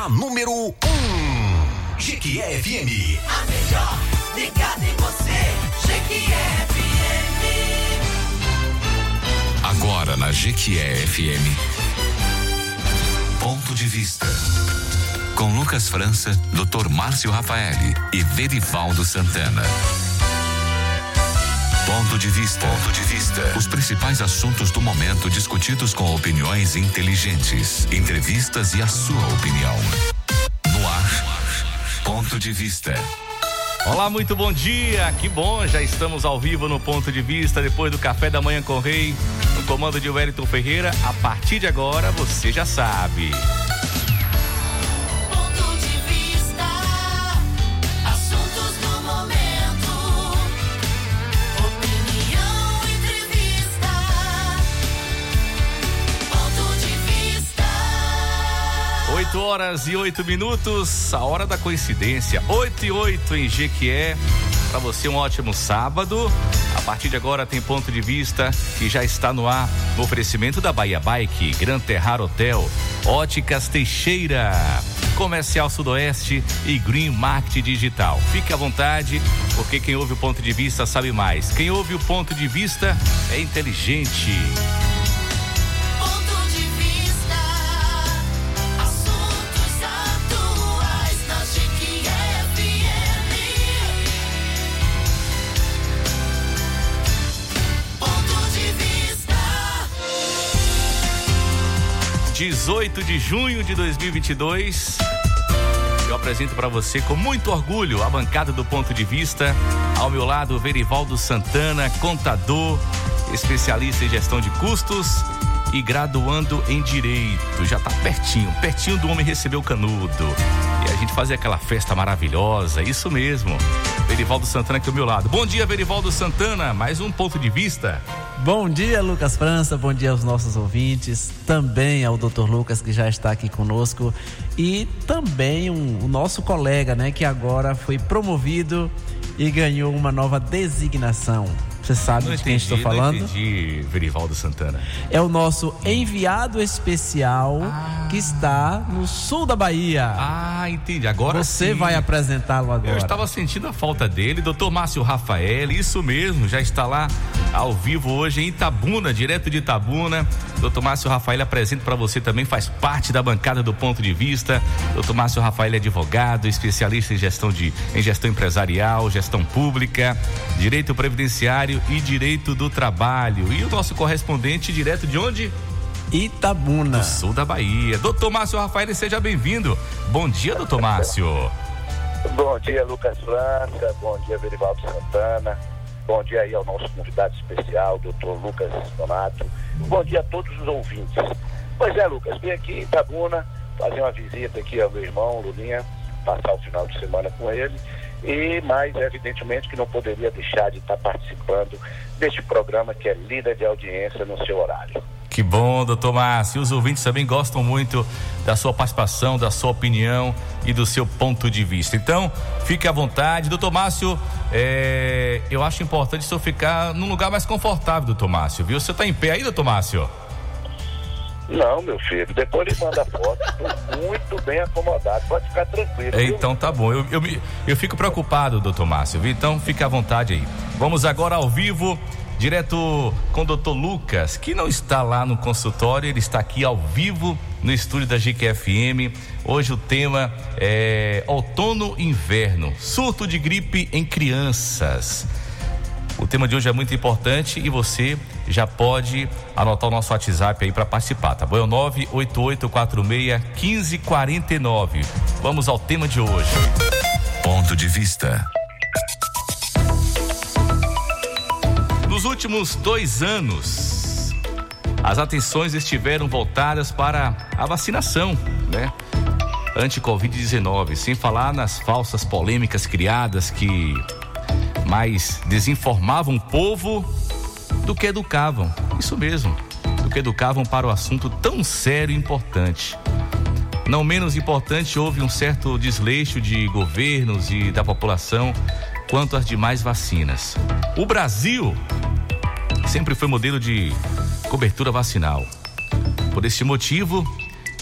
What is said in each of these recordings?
a número 1. Um. Jequié FM. A melhor ligada em você. Jequié FM. Agora na Jequié FM. Ponto de vista. Com Lucas França, Dr. Márcio Rafaeli e Verivaldo Santana. Ponto de vista. Ponto de vista. Os principais assuntos do momento discutidos com opiniões inteligentes, entrevistas e a sua opinião. No ar. Ponto de vista. Olá, muito bom dia. Que bom, já estamos ao vivo no Ponto de Vista depois do café da manhã com o Rei, no comando de Wellington Ferreira. A partir de agora, você já sabe. 8 horas e 8 minutos, a hora da coincidência. 8 e 8 em Jequié. Para você, um ótimo sábado. A partir de agora tem ponto de vista que já está no ar no oferecimento da Bahia Bike, Gran Terrar Hotel, Óticas Teixeira, Comercial Sudoeste e Green Market Digital. Fique à vontade, porque quem ouve o ponto de vista sabe mais. Quem ouve o ponto de vista é inteligente. 18 de junho de 2022. Eu apresento para você com muito orgulho a bancada do ponto de vista. Ao meu lado, Verivaldo Santana, contador, especialista em gestão de custos e graduando em direito. Já tá pertinho, pertinho do homem receber o canudo. A gente fazer aquela festa maravilhosa, isso mesmo. Verivaldo Santana aqui ao meu lado. Bom dia, Verivaldo Santana. Mais um ponto de vista. Bom dia, Lucas França. Bom dia aos nossos ouvintes. Também ao Dr. Lucas, que já está aqui conosco. E também um- o nosso colega, né, que agora foi promovido e ganhou uma nova designação. Você sabe Não de quem estou entendi, falando? Não entendi, Verivaldo Santana. É o nosso enviado especial que está no sul da Bahia. Ah, entendi. Agora Você sim. vai apresentá-lo agora. Eu estava sentindo a falta dele, doutor Márcio Rafael, isso mesmo, já está lá ao vivo hoje em Itabuna, direto de Itabuna. Doutor Márcio Rafael apresenta para você também, faz parte da bancada do ponto de vista. Doutor Márcio Rafael é advogado, especialista em gestão, de, em gestão empresarial, gestão pública, direito previdenciário e direito do trabalho. E o nosso correspondente direto de onde? Itabuna. Do sul da Bahia. Doutor Márcio Rafael, seja bem-vindo. Bom dia, doutor Márcio. Bom dia, Lucas França. Bom dia, Verivaldo Santana. Bom dia aí ao nosso convidado especial, doutor Lucas Donato. Bom dia a todos os ouvintes. Pois é, Lucas, vim aqui em Itabuna fazer uma visita aqui ao meu irmão, Lulinha, passar o final de semana com ele. E mais, evidentemente, que não poderia deixar de estar participando deste programa que é líder de audiência no seu horário. Que bom, doutor Márcio. Os ouvintes também gostam muito da sua participação, da sua opinião e do seu ponto de vista. Então, fique à vontade. Doutor Márcio, é, eu acho importante o senhor ficar num lugar mais confortável, doutor Márcio, viu? Você está em pé aí, doutor Márcio? Não, meu filho, depois ele manda foto. Estou muito bem acomodado, pode ficar tranquilo. viu? Então tá bom. Eu, eu, eu fico preocupado, doutor Márcio? Então fique à vontade aí. Vamos agora ao vivo, direto com o doutor Lucas, que não está lá no consultório, ele está aqui ao vivo no estúdio da GQFM. Hoje o tema é outono inverno, surto de gripe em crianças. O tema de hoje é muito importante e você já pode anotar o nosso WhatsApp aí para participar, tá bom? É o 988461549. Vamos ao tema de hoje. Ponto de vista. Nos últimos dois anos, as atenções estiveram voltadas para a vacinação, né? Anti-Covid-19, sem falar nas falsas polêmicas criadas que mais desinformavam o povo do que educavam. Isso mesmo, do que educavam para o assunto tão sério e importante. Não menos importante, houve um certo desleixo de governos e da população quanto às demais vacinas. O Brasil sempre foi modelo de cobertura vacinal. Por este motivo,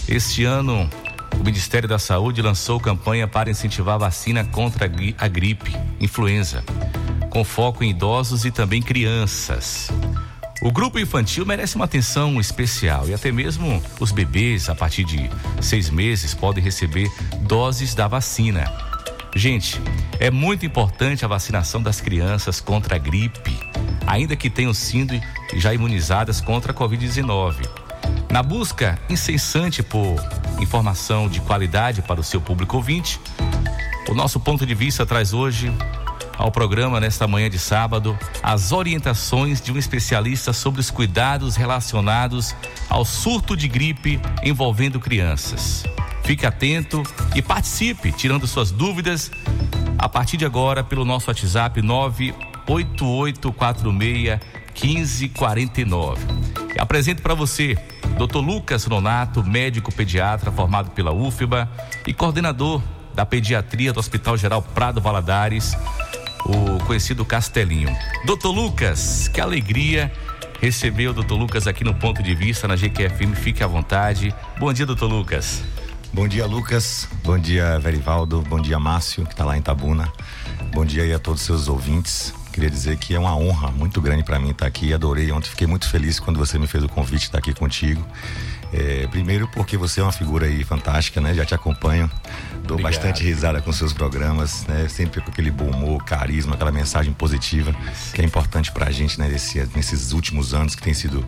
este ano o Ministério da Saúde lançou campanha para incentivar a vacina contra a gripe, influenza, com foco em idosos e também crianças. O grupo infantil merece uma atenção especial e até mesmo os bebês, a partir de seis meses, podem receber doses da vacina. Gente, é muito importante a vacinação das crianças contra a gripe, ainda que tenham sido já imunizadas contra a Covid-19. Na busca incessante por informação de qualidade para o seu público ouvinte, o nosso ponto de vista traz hoje ao programa nesta manhã de sábado as orientações de um especialista sobre os cuidados relacionados ao surto de gripe envolvendo crianças. Fique atento e participe, tirando suas dúvidas a partir de agora pelo nosso WhatsApp 98846 1549. E apresento para você Dr. Lucas Nonato, médico pediatra formado pela UFBA e coordenador da pediatria do Hospital Geral Prado Valadares, o conhecido Castelinho. Doutor Lucas, que alegria receber o doutor Lucas aqui no Ponto de Vista na GQFM. Fique à vontade. Bom dia, doutor Lucas. Bom dia, Lucas. Bom dia, Verivaldo. Bom dia, Márcio, que está lá em Tabuna. Bom dia aí a todos os seus ouvintes. Queria dizer que é uma honra muito grande para mim estar aqui. Adorei ontem, fiquei muito feliz quando você me fez o convite de estar aqui contigo. É, primeiro porque você é uma figura aí fantástica, né? Já te acompanho, dou Obrigado. bastante risada com seus programas, né? Sempre com aquele bom humor, carisma, aquela mensagem positiva que é importante pra gente, né? Nesse, nesses últimos anos que tem sido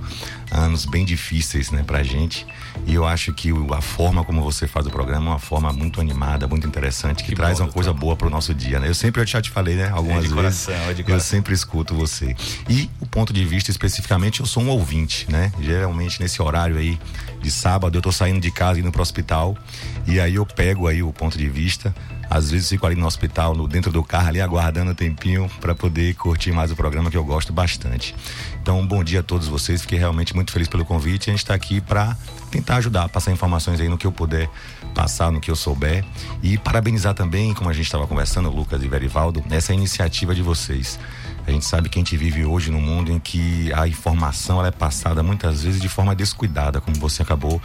anos bem difíceis, né? Pra gente. E eu acho que a forma como você faz o programa é uma forma muito animada, muito interessante, que, que traz bom, uma coisa boa pro nosso dia, né? Eu sempre eu já te falei, né? Algumas é vezes. Coração, é eu sempre escuto você. E o ponto de vista especificamente, eu sou um ouvinte, né? Geralmente nesse horário aí de sábado eu tô saindo de casa indo pro hospital e aí eu pego aí o ponto de vista. Às vezes fico ali no hospital, no, dentro do carro ali aguardando um tempinho para poder curtir mais o programa que eu gosto bastante. Então, bom dia a todos vocês. Fiquei realmente muito feliz pelo convite. A gente está aqui para tentar ajudar, passar informações aí no que eu puder passar, no que eu souber. E parabenizar também, como a gente estava conversando, Lucas e Verivaldo, essa iniciativa de vocês. A gente sabe que a gente vive hoje num mundo em que a informação é passada muitas vezes de forma descuidada, como você acabou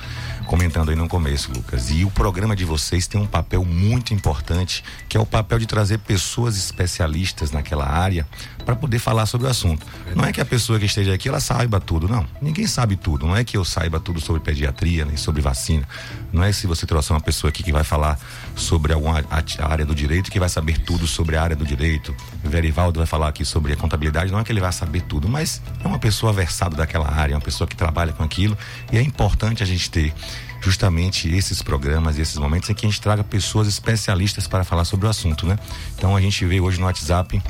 comentando aí no começo, Lucas. E o programa de vocês tem um papel muito importante, que é o papel de trazer pessoas especialistas naquela área para poder falar sobre o assunto. Não é que a pessoa que esteja aqui ela saiba tudo, não. Ninguém sabe tudo. Não é que eu saiba tudo sobre pediatria, nem sobre vacina. Não é se você trouxer uma pessoa aqui que vai falar sobre alguma área do direito que vai saber tudo sobre a área do direito. O Verivaldo vai falar aqui sobre a contabilidade, não é que ele vai saber tudo, mas é uma pessoa versada daquela área, é uma pessoa que trabalha com aquilo e é importante a gente ter justamente esses programas, esses momentos em que a gente traga pessoas especialistas para falar sobre o assunto, né? Então a gente vê hoje no WhatsApp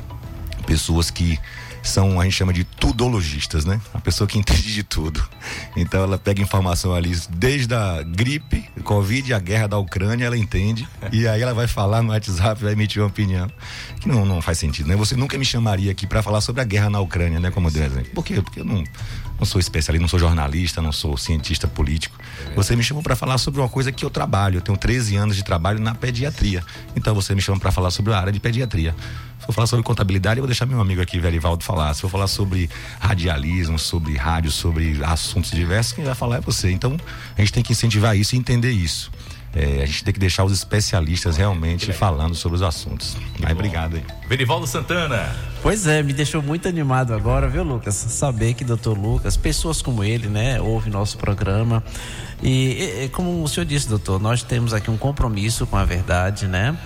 pessoas que são, a gente chama de tudologistas, né? A pessoa que entende de tudo. Então ela pega informação ali desde a gripe, Covid, a guerra da Ucrânia, ela entende. E aí ela vai falar no WhatsApp, vai emitir uma opinião. Que não, não faz sentido, né? Você nunca me chamaria aqui para falar sobre a guerra na Ucrânia, né? Como deu exemplo. Por quê? Porque eu não, não sou especialista, não sou jornalista, não sou cientista político. Você me chamou para falar sobre uma coisa que eu trabalho. Eu tenho 13 anos de trabalho na pediatria. Então você me chama para falar sobre a área de pediatria. Se for falar sobre contabilidade, eu vou deixar meu amigo aqui, Verivaldo, falar. Se for falar sobre radialismo, sobre rádio, sobre assuntos diversos, quem vai falar é você. Então, a gente tem que incentivar isso e entender isso. É, a gente tem que deixar os especialistas realmente falando sobre os assuntos. Mas obrigado aí. Verivaldo Santana. Pois é, me deixou muito animado agora, viu, Lucas? Saber que doutor Lucas, pessoas como ele, né, ouve nosso programa. E, e como o senhor disse, doutor, nós temos aqui um compromisso com a verdade, né?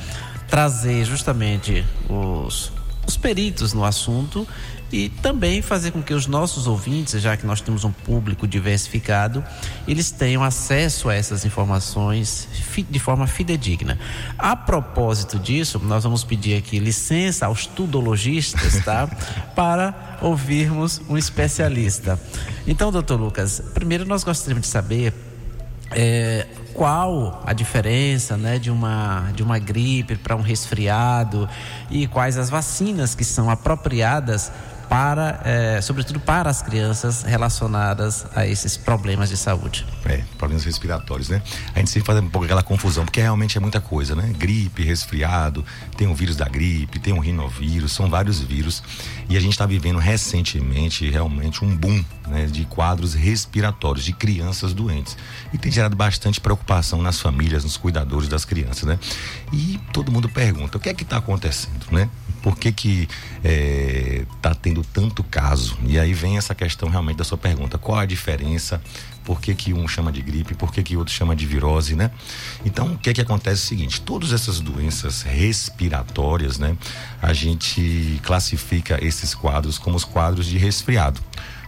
Trazer justamente os, os peritos no assunto e também fazer com que os nossos ouvintes, já que nós temos um público diversificado, eles tenham acesso a essas informações de forma fidedigna. A propósito disso, nós vamos pedir aqui licença aos tudologistas, tá? Para ouvirmos um especialista. Então, doutor Lucas, primeiro nós gostaríamos de saber é, qual a diferença né, de, uma, de uma gripe para um resfriado? E quais as vacinas que são apropriadas para, é, sobretudo para as crianças relacionadas a esses problemas de saúde. É, problemas respiratórios, né? A gente sempre faz um pouco aquela confusão, porque realmente é muita coisa, né? Gripe, resfriado, tem o vírus da gripe, tem o rinovírus, são vários vírus. E a gente está vivendo recentemente realmente um boom né, de quadros respiratórios de crianças doentes. E tem gerado bastante preocupação nas famílias, nos cuidadores das crianças, né? E todo mundo pergunta, o que é que está acontecendo, né? Por que que está é, tendo tanto caso? E aí vem essa questão realmente da sua pergunta, qual a diferença por que, que um chama de gripe, por que, que outro chama de virose, né? Então, o que é que acontece é o seguinte, todas essas doenças respiratórias, né? A gente classifica esses quadros como os quadros de resfriado.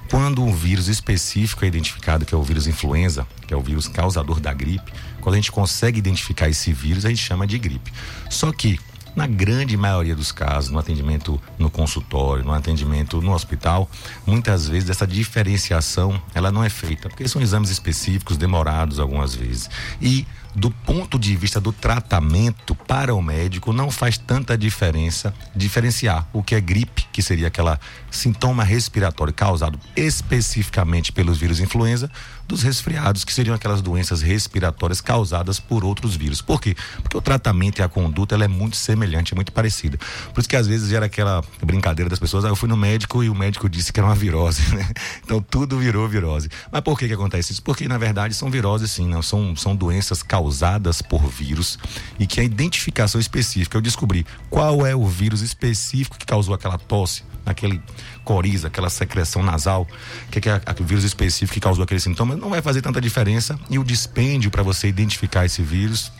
Quando um vírus específico é identificado, que é o vírus influenza, que é o vírus causador da gripe, quando a gente consegue identificar esse vírus, a gente chama de gripe. Só que na grande maioria dos casos, no atendimento no consultório, no atendimento no hospital, muitas vezes essa diferenciação ela não é feita, porque são exames específicos, demorados algumas vezes. E do ponto de vista do tratamento para o médico, não faz tanta diferença diferenciar o que é gripe, que seria aquela sintoma respiratório causado especificamente pelos vírus influenza, dos resfriados, que seriam aquelas doenças respiratórias causadas por outros vírus. Por quê? Porque o tratamento e a conduta ela é muito semelhante, é muito parecida. Por isso que às vezes gera aquela brincadeira das pessoas, ah, eu fui no médico e o médico disse que era uma virose, né? Então tudo virou virose. Mas por que que acontece isso? Porque na verdade são viroses sim, não são são doenças causadas por vírus e que a identificação específica, eu descobri qual é o vírus específico que causou aquela tosse, aquele coriza, aquela secreção nasal, que é, que é o vírus específico que causou aquele sintoma, não vai fazer tanta diferença e o dispêndio para você identificar esse vírus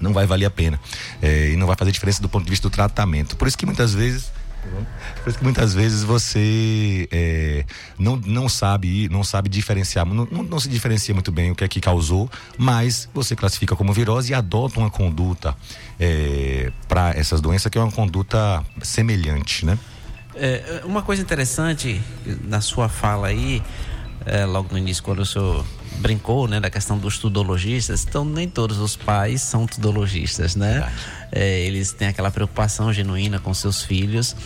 não vai valer a pena é, e não vai fazer diferença do ponto de vista do tratamento. Por isso que muitas vezes por isso que muitas vezes você é, não, não sabe não sabe diferenciar, não, não, se diferencia muito bem o que é que causou, mas você classifica como virose e adota uma conduta é, para essas doenças que é uma conduta semelhante, né? É, uma coisa interessante na sua fala aí, é, logo no início, quando o senhor brincou, né, da questão dos tudologistas, então nem todos os pais são tudologistas, né? É, eles têm aquela preocupação genuína com seus filhos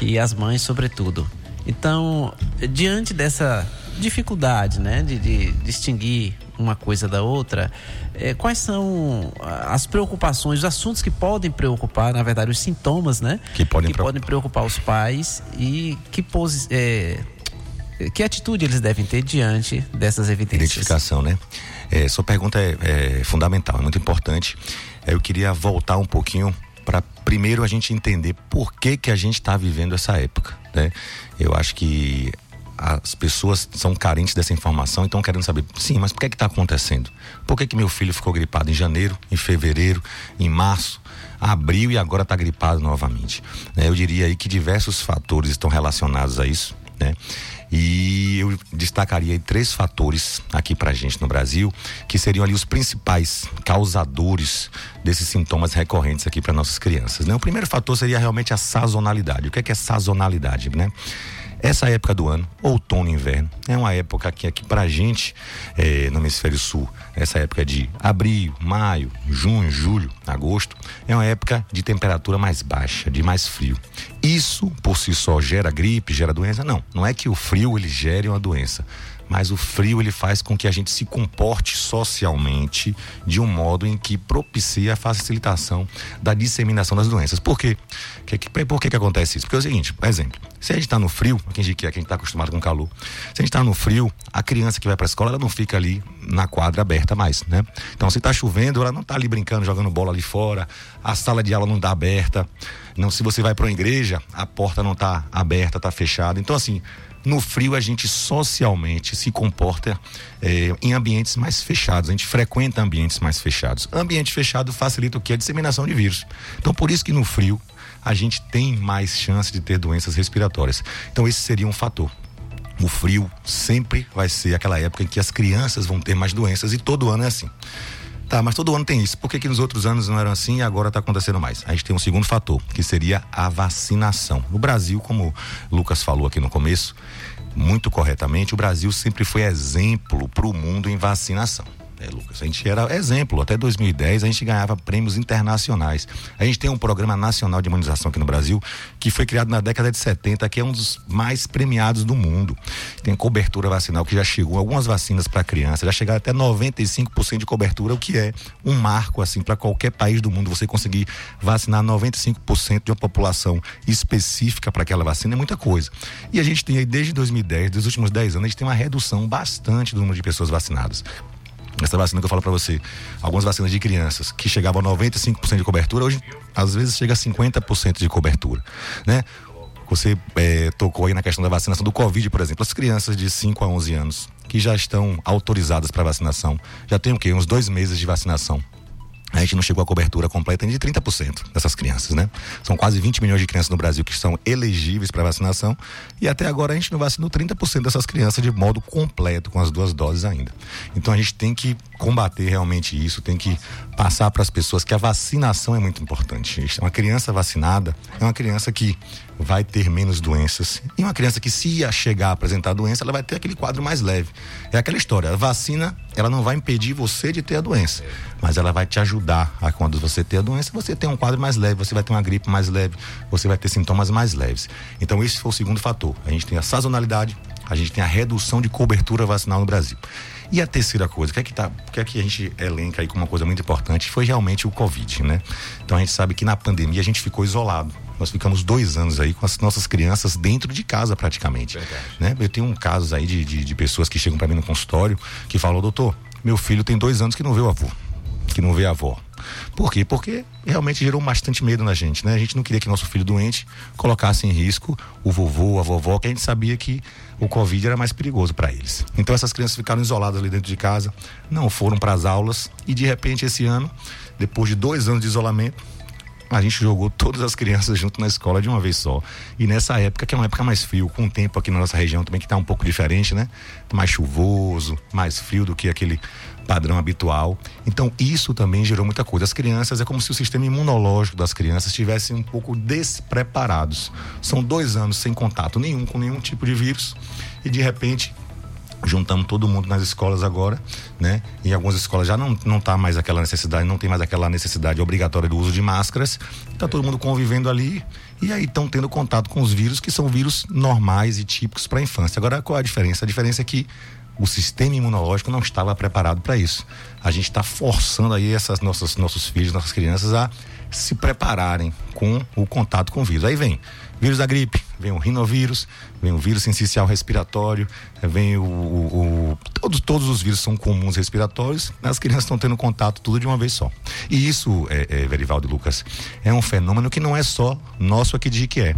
e as mães, sobretudo. Então, diante dessa dificuldade, né, de, de distinguir uma coisa da outra, é, quais são as preocupações, os assuntos que podem preocupar, na verdade, os sintomas, né? Que podem, que preocupar. podem preocupar os pais e que, é, que atitude eles devem ter diante dessas evidências? Identificação, né? É, sua pergunta é, é fundamental, é muito importante. Eu queria voltar um pouquinho para primeiro a gente entender por que que a gente está vivendo essa época, né? Eu acho que as pessoas são carentes dessa informação e estão querendo saber, sim, mas por que está acontecendo? Por que, que meu filho ficou gripado em janeiro, em fevereiro, em março, abril e agora está gripado novamente? Né? Eu diria aí que diversos fatores estão relacionados a isso, né? E eu destacaria três fatores aqui pra gente no Brasil, que seriam ali os principais causadores desses sintomas recorrentes aqui para nossas crianças. Né? O primeiro fator seria realmente a sazonalidade. O que é, que é sazonalidade, né? Essa época do ano, outono e inverno, é uma época que aqui pra gente, é, no hemisfério sul, essa época de abril, maio, junho, julho, agosto, é uma época de temperatura mais baixa, de mais frio. Isso por si só gera gripe, gera doença? Não, não é que o frio ele gere uma doença mas o frio ele faz com que a gente se comporte socialmente de um modo em que propicia a facilitação da disseminação das doenças. Por quê? Que, que, por que, que acontece isso? Porque é o seguinte, por exemplo, se a gente está no frio, quem gente quer, quem está acostumado com calor, se a gente está no frio, a criança que vai para a escola, ela não fica ali na quadra aberta mais, né? Então, se está chovendo, ela não está ali brincando, jogando bola ali fora, a sala de aula não está aberta. Não, se você vai para uma igreja, a porta não está aberta, está fechada. Então, assim, no frio, a gente socialmente se comporta é, em ambientes mais fechados. A gente frequenta ambientes mais fechados. Ambiente fechado facilita o que? A disseminação de vírus. Então, por isso que no frio a gente tem mais chance de ter doenças respiratórias. Então, esse seria um fator. O frio sempre vai ser aquela época em que as crianças vão ter mais doenças e todo ano é assim. Tá, mas todo ano tem isso. Por que, que nos outros anos não eram assim e agora está acontecendo mais? A gente tem um segundo fator, que seria a vacinação. No Brasil, como o Lucas falou aqui no começo, muito corretamente, o Brasil sempre foi exemplo para o mundo em vacinação. É, Lucas, a gente era exemplo. Até 2010 a gente ganhava prêmios internacionais. A gente tem um programa nacional de imunização aqui no Brasil que foi criado na década de 70, que é um dos mais premiados do mundo. Tem cobertura vacinal que já chegou, algumas vacinas para criança, já chegaram até 95% de cobertura, o que é um marco assim para qualquer país do mundo. Você conseguir vacinar 95% de uma população específica para aquela vacina é muita coisa. E a gente tem aí desde 2010, dos últimos 10 anos, a gente tem uma redução bastante do número de pessoas vacinadas. Essa vacina que eu falo para você, algumas vacinas de crianças que chegavam a 95% de cobertura, hoje às vezes chega a 50% de cobertura, né? Você é, tocou aí na questão da vacinação do Covid, por exemplo. As crianças de 5 a 11 anos que já estão autorizadas para vacinação, já tem o quê? Uns dois meses de vacinação a gente não chegou à cobertura completa de 30% dessas crianças, né? São quase 20 milhões de crianças no Brasil que estão elegíveis para vacinação e até agora a gente não vacinou 30% dessas crianças de modo completo com as duas doses ainda. Então a gente tem que combater realmente isso, tem que passar para as pessoas que a vacinação é muito importante. Uma criança vacinada é uma criança que vai ter menos doenças. E uma criança que se ia chegar a apresentar doença, ela vai ter aquele quadro mais leve. É aquela história, a vacina, ela não vai impedir você de ter a doença, mas ela vai te ajudar a quando você ter a doença, você ter um quadro mais leve, você vai ter uma gripe mais leve, você vai ter sintomas mais leves. Então esse foi o segundo fator. A gente tem a sazonalidade, a gente tem a redução de cobertura vacinal no Brasil. E a terceira coisa, o que é que, tá, que, é que a gente elenca aí como uma coisa muito importante, foi realmente o Covid, né? Então a gente sabe que na pandemia a gente ficou isolado. Nós ficamos dois anos aí com as nossas crianças dentro de casa praticamente. Né? Eu tenho um casos aí de, de, de pessoas que chegam para mim no consultório que falam, doutor, meu filho tem dois anos que não vê o avô, que não vê a avó. Por quê? Porque realmente gerou bastante medo na gente, né? A gente não queria que nosso filho doente colocasse em risco o vovô, a vovó, que a gente sabia que o Covid era mais perigoso para eles. Então essas crianças ficaram isoladas ali dentro de casa, não foram para as aulas e de repente esse ano, depois de dois anos de isolamento, a gente jogou todas as crianças junto na escola de uma vez só. E nessa época, que é uma época mais frio, com o tempo aqui na nossa região também que está um pouco diferente, né? Mais chuvoso, mais frio do que aquele padrão habitual. Então, isso também gerou muita coisa. As crianças, é como se o sistema imunológico das crianças estivesse um pouco despreparados. São dois anos sem contato nenhum com nenhum tipo de vírus e de repente juntamos todo mundo nas escolas agora, né? Em algumas escolas já não não tá mais aquela necessidade, não tem mais aquela necessidade obrigatória do uso de máscaras. Tá todo mundo convivendo ali e aí estão tendo contato com os vírus que são vírus normais e típicos para a infância. Agora qual é a diferença? A diferença é que o sistema imunológico não estava preparado para isso. A gente está forçando aí essas nossas nossos filhos, nossas crianças a se prepararem com o contato com o vírus. Aí vem vírus da gripe, vem o rinovírus, vem o vírus sensicial respiratório, vem o, o, o, todos todos os vírus são comuns respiratórios. As crianças estão tendo contato tudo de uma vez só. E isso, é, é, Verivaldo e Lucas, é um fenômeno que não é só nosso aqui de Jiquié,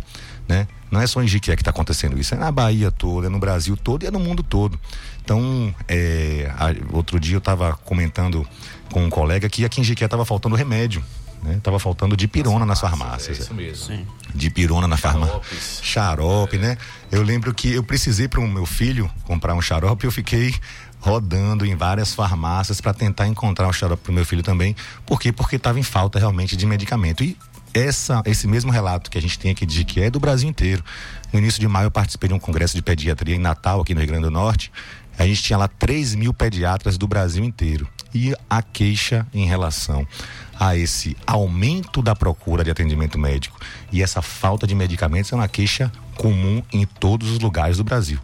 né? Não é só em Jiquié que está acontecendo isso, é na Bahia toda, é no Brasil todo e é no mundo todo. Então, é, a, outro dia eu estava comentando com um colega que aqui em Jiquié estava faltando remédio né? Tava faltando de pirona nas farmácias. É isso mesmo. Sim. De pirona na farmácia. Xarope, né? Eu lembro que eu precisei para o meu filho comprar um xarope e eu fiquei rodando em várias farmácias para tentar encontrar um xarope para o meu filho também. Por quê? Porque estava em falta realmente de medicamento. E essa, esse mesmo relato que a gente tem aqui de que é do Brasil inteiro. No início de maio eu participei de um congresso de pediatria em Natal, aqui no Rio Grande do Norte. A gente tinha lá 3 mil pediatras do Brasil inteiro. E a queixa em relação a esse aumento da procura de atendimento médico e essa falta de medicamentos é uma queixa comum em todos os lugares do Brasil.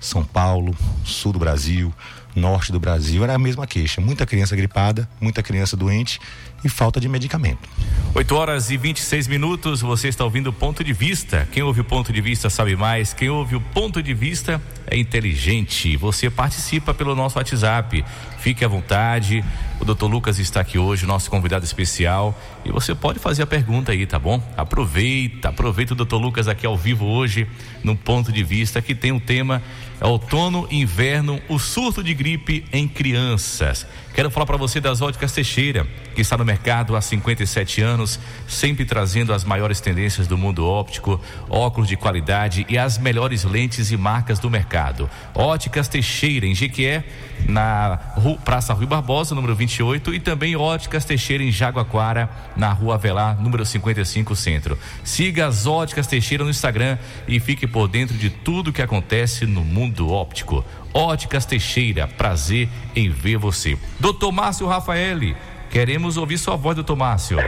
São Paulo, sul do Brasil, norte do Brasil, era a mesma queixa. Muita criança gripada, muita criança doente e falta de medicamento. 8 horas e 26 minutos, você está ouvindo o ponto de vista. Quem ouve o ponto de vista sabe mais, quem ouve o ponto de vista é inteligente. Você participa pelo nosso WhatsApp. Fique à vontade. O doutor Lucas está aqui hoje, nosso convidado especial. E você pode fazer a pergunta aí, tá bom? Aproveita, aproveita o doutor Lucas aqui ao vivo hoje, no ponto de vista, que tem um tema é outono, inverno, o surto de gripe em crianças. Quero falar para você das óticas Teixeira, que está no mercado há 57 anos, sempre trazendo as maiores tendências do mundo óptico, óculos de qualidade e as melhores lentes e marcas do mercado. Óticas Teixeira, em Jequié, na Praça Rui Barbosa, número 28, e também Óticas Teixeira em Jaguaquara, na Rua Avelar, número 55, Centro. Siga as Óticas Teixeira no Instagram e fique por dentro de tudo que acontece no mundo óptico. Óticas Teixeira, prazer em ver você. Doutor Márcio Rafaeli, queremos ouvir sua voz, doutor Márcio.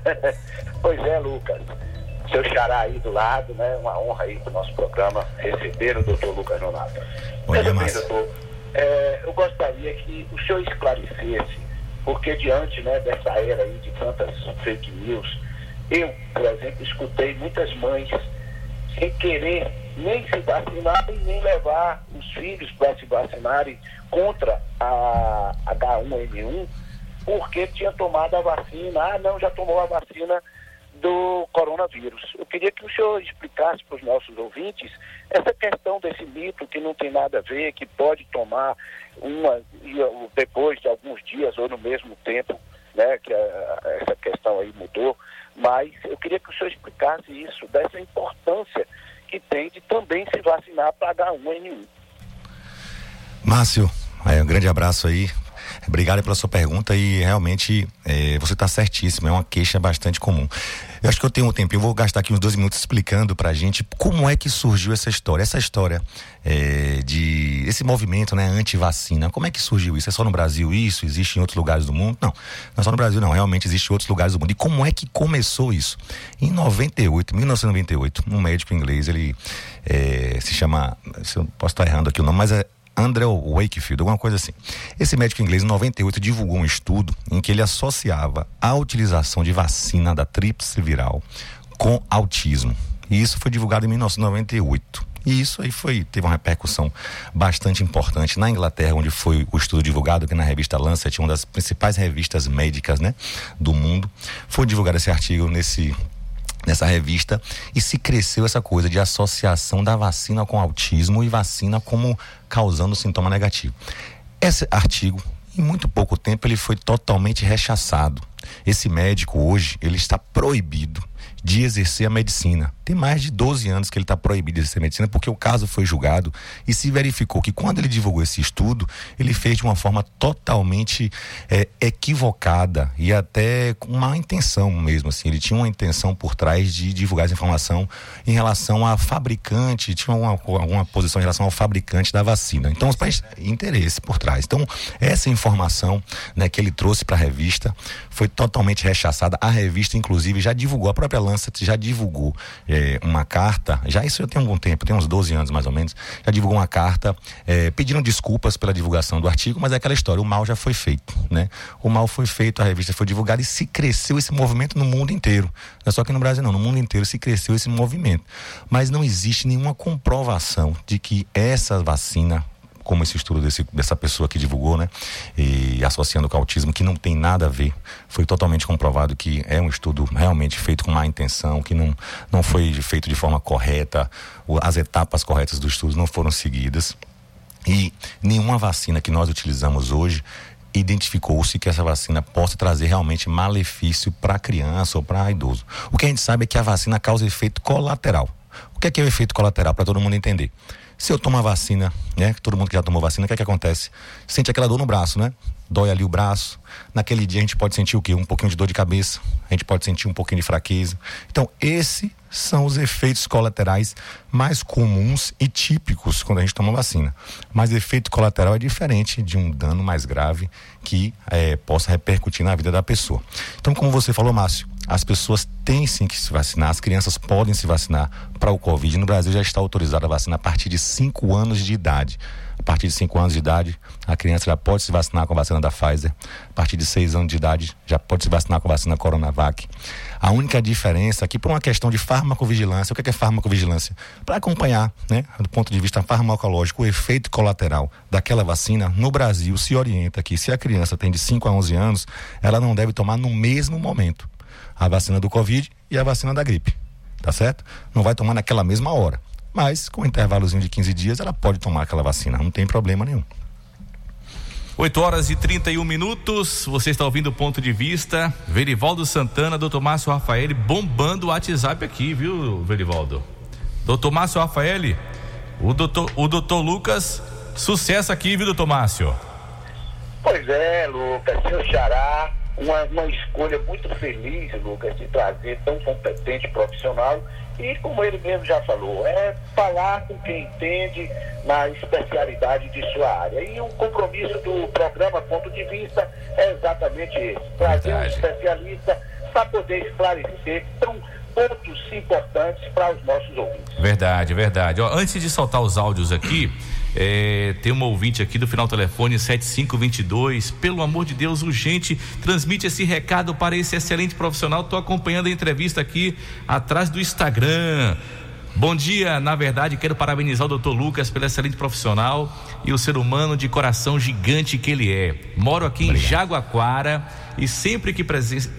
pois é, Lucas. Seu xará aí do lado, né? Uma honra aí para o nosso programa receber o doutor Lucas Donato. Bom dia, Márcio. doutor, é, eu gostaria que o senhor esclarecesse, porque diante né, dessa era aí de tantas fake news, eu, por exemplo, escutei muitas mães sem querer nem se vacinar e nem levar os filhos para se vacinarem contra a H1N1, porque tinha tomado a vacina, ah não, já tomou a vacina do coronavírus. Eu queria que o senhor explicasse para os nossos ouvintes essa questão desse mito que não tem nada a ver, que pode tomar uma depois de alguns dias ou no mesmo tempo, né, que a, essa questão aí mudou, mas eu queria que o senhor explicasse isso, dessa importância que tem de também se vacinar para H1N1. Márcio, um grande abraço aí. Obrigado pela sua pergunta e realmente é, você está certíssimo, é uma queixa bastante comum. Eu acho que eu tenho um tempo, eu vou gastar aqui uns dois minutos explicando pra gente como é que surgiu essa história. Essa história é, de esse movimento né, anti-vacina, como é que surgiu isso? É só no Brasil isso? Existe em outros lugares do mundo? Não, não é só no Brasil, não. Realmente existe em outros lugares do mundo. E como é que começou isso? Em 98, 1998, um médico inglês, ele é, se chama, eu posso estar errando aqui o nome, mas é Andrew Wakefield, alguma coisa assim. Esse médico inglês, em 98, divulgou um estudo em que ele associava a utilização de vacina da tríplice viral com autismo. E isso foi divulgado em 1998. E isso aí foi, teve uma repercussão bastante importante na Inglaterra, onde foi o estudo divulgado, que na revista Lancet, uma das principais revistas médicas né, do mundo, foi divulgado esse artigo nesse nessa revista e se cresceu essa coisa de associação da vacina com autismo e vacina como causando sintoma negativo. Esse artigo, em muito pouco tempo, ele foi totalmente rechaçado. Esse médico hoje, ele está proibido de exercer a medicina. Tem mais de 12 anos que ele está proibido de exercer medicina porque o caso foi julgado e se verificou que quando ele divulgou esse estudo, ele fez de uma forma totalmente é, equivocada e até com uma intenção mesmo. Assim, ele tinha uma intenção por trás de divulgar essa informação em relação a fabricante, tinha alguma, alguma posição em relação ao fabricante da vacina. Então, os pais interesse por trás. Então, essa informação né, que ele trouxe para a revista foi totalmente rechaçada. A revista, inclusive, já divulgou, a própria Lancet já divulgou é, uma carta, já isso já tem algum tempo, tem uns 12 anos mais ou menos, já divulgou uma carta é, pedindo desculpas pela divulgação do artigo, mas é aquela história, o mal já foi feito, né? O mal foi feito, a revista foi divulgada e se cresceu esse movimento no mundo inteiro. Não é só aqui no Brasil, não, no mundo inteiro se cresceu esse movimento. Mas não existe nenhuma comprovação de que essa vacina como esse estudo desse, dessa pessoa que divulgou, né? E associando com autismo, que não tem nada a ver. Foi totalmente comprovado que é um estudo realmente feito com má intenção, que não, não foi feito de forma correta, as etapas corretas do estudo não foram seguidas. E nenhuma vacina que nós utilizamos hoje identificou-se que essa vacina possa trazer realmente malefício para a criança ou para idoso. O que a gente sabe é que a vacina causa efeito colateral. O que é, que é o efeito colateral para todo mundo entender? Se eu tomo a vacina, né? Todo mundo que já tomou vacina, o que é que acontece? Sente aquela dor no braço, né? Dói ali o braço. Naquele dia a gente pode sentir o quê? Um pouquinho de dor de cabeça. A gente pode sentir um pouquinho de fraqueza. Então, esses são os efeitos colaterais mais comuns e típicos quando a gente toma vacina. Mas efeito colateral é diferente de um dano mais grave que é, possa repercutir na vida da pessoa. Então, como você falou, Márcio, as pessoas têm sim que se vacinar, as crianças podem se vacinar para o Covid. No Brasil já está autorizada a vacina a partir de 5 anos de idade. A partir de 5 anos de idade, a criança já pode se vacinar com a vacina da Pfizer. A partir de 6 anos de idade, já pode se vacinar com a vacina Coronavac. A única diferença aqui, por uma questão de farmacovigilância, o que é, que é farmacovigilância? Para acompanhar, né, do ponto de vista farmacológico, o efeito colateral daquela vacina, no Brasil se orienta que se a criança tem de 5 a 11 anos, ela não deve tomar no mesmo momento a vacina do Covid e a vacina da gripe. Tá certo? Não vai tomar naquela mesma hora. Mas, com um intervalozinho de 15 dias, ela pode tomar aquela vacina. Não tem problema nenhum. 8 horas e 31 minutos. Você está ouvindo o ponto de vista. Verivaldo Santana, doutor Márcio Rafael bombando o WhatsApp aqui, viu, Verivaldo? Doutor Márcio Rafael, o doutor, o doutor Lucas Sucesso aqui, viu, doutor Márcio? Pois é, Lucas, seu xará, uma, uma escolha muito feliz, Lucas, de trazer tão competente profissional e, como ele mesmo já falou, é falar com quem entende na especialidade de sua área. E o compromisso do programa Ponto de Vista é exatamente esse: trazer um especialista para poder esclarecer. Tão pontos importantes para os nossos ouvintes. Verdade, verdade. Ó, antes de soltar os áudios aqui, é, tem uma ouvinte aqui do final do telefone 7522. Pelo amor de Deus, urgente, transmite esse recado para esse excelente profissional. Estou acompanhando a entrevista aqui atrás do Instagram. Bom dia, na verdade, quero parabenizar o doutor Lucas pelo excelente profissional e o ser humano de coração gigante que ele é. Moro aqui em Jaguaquara e sempre que,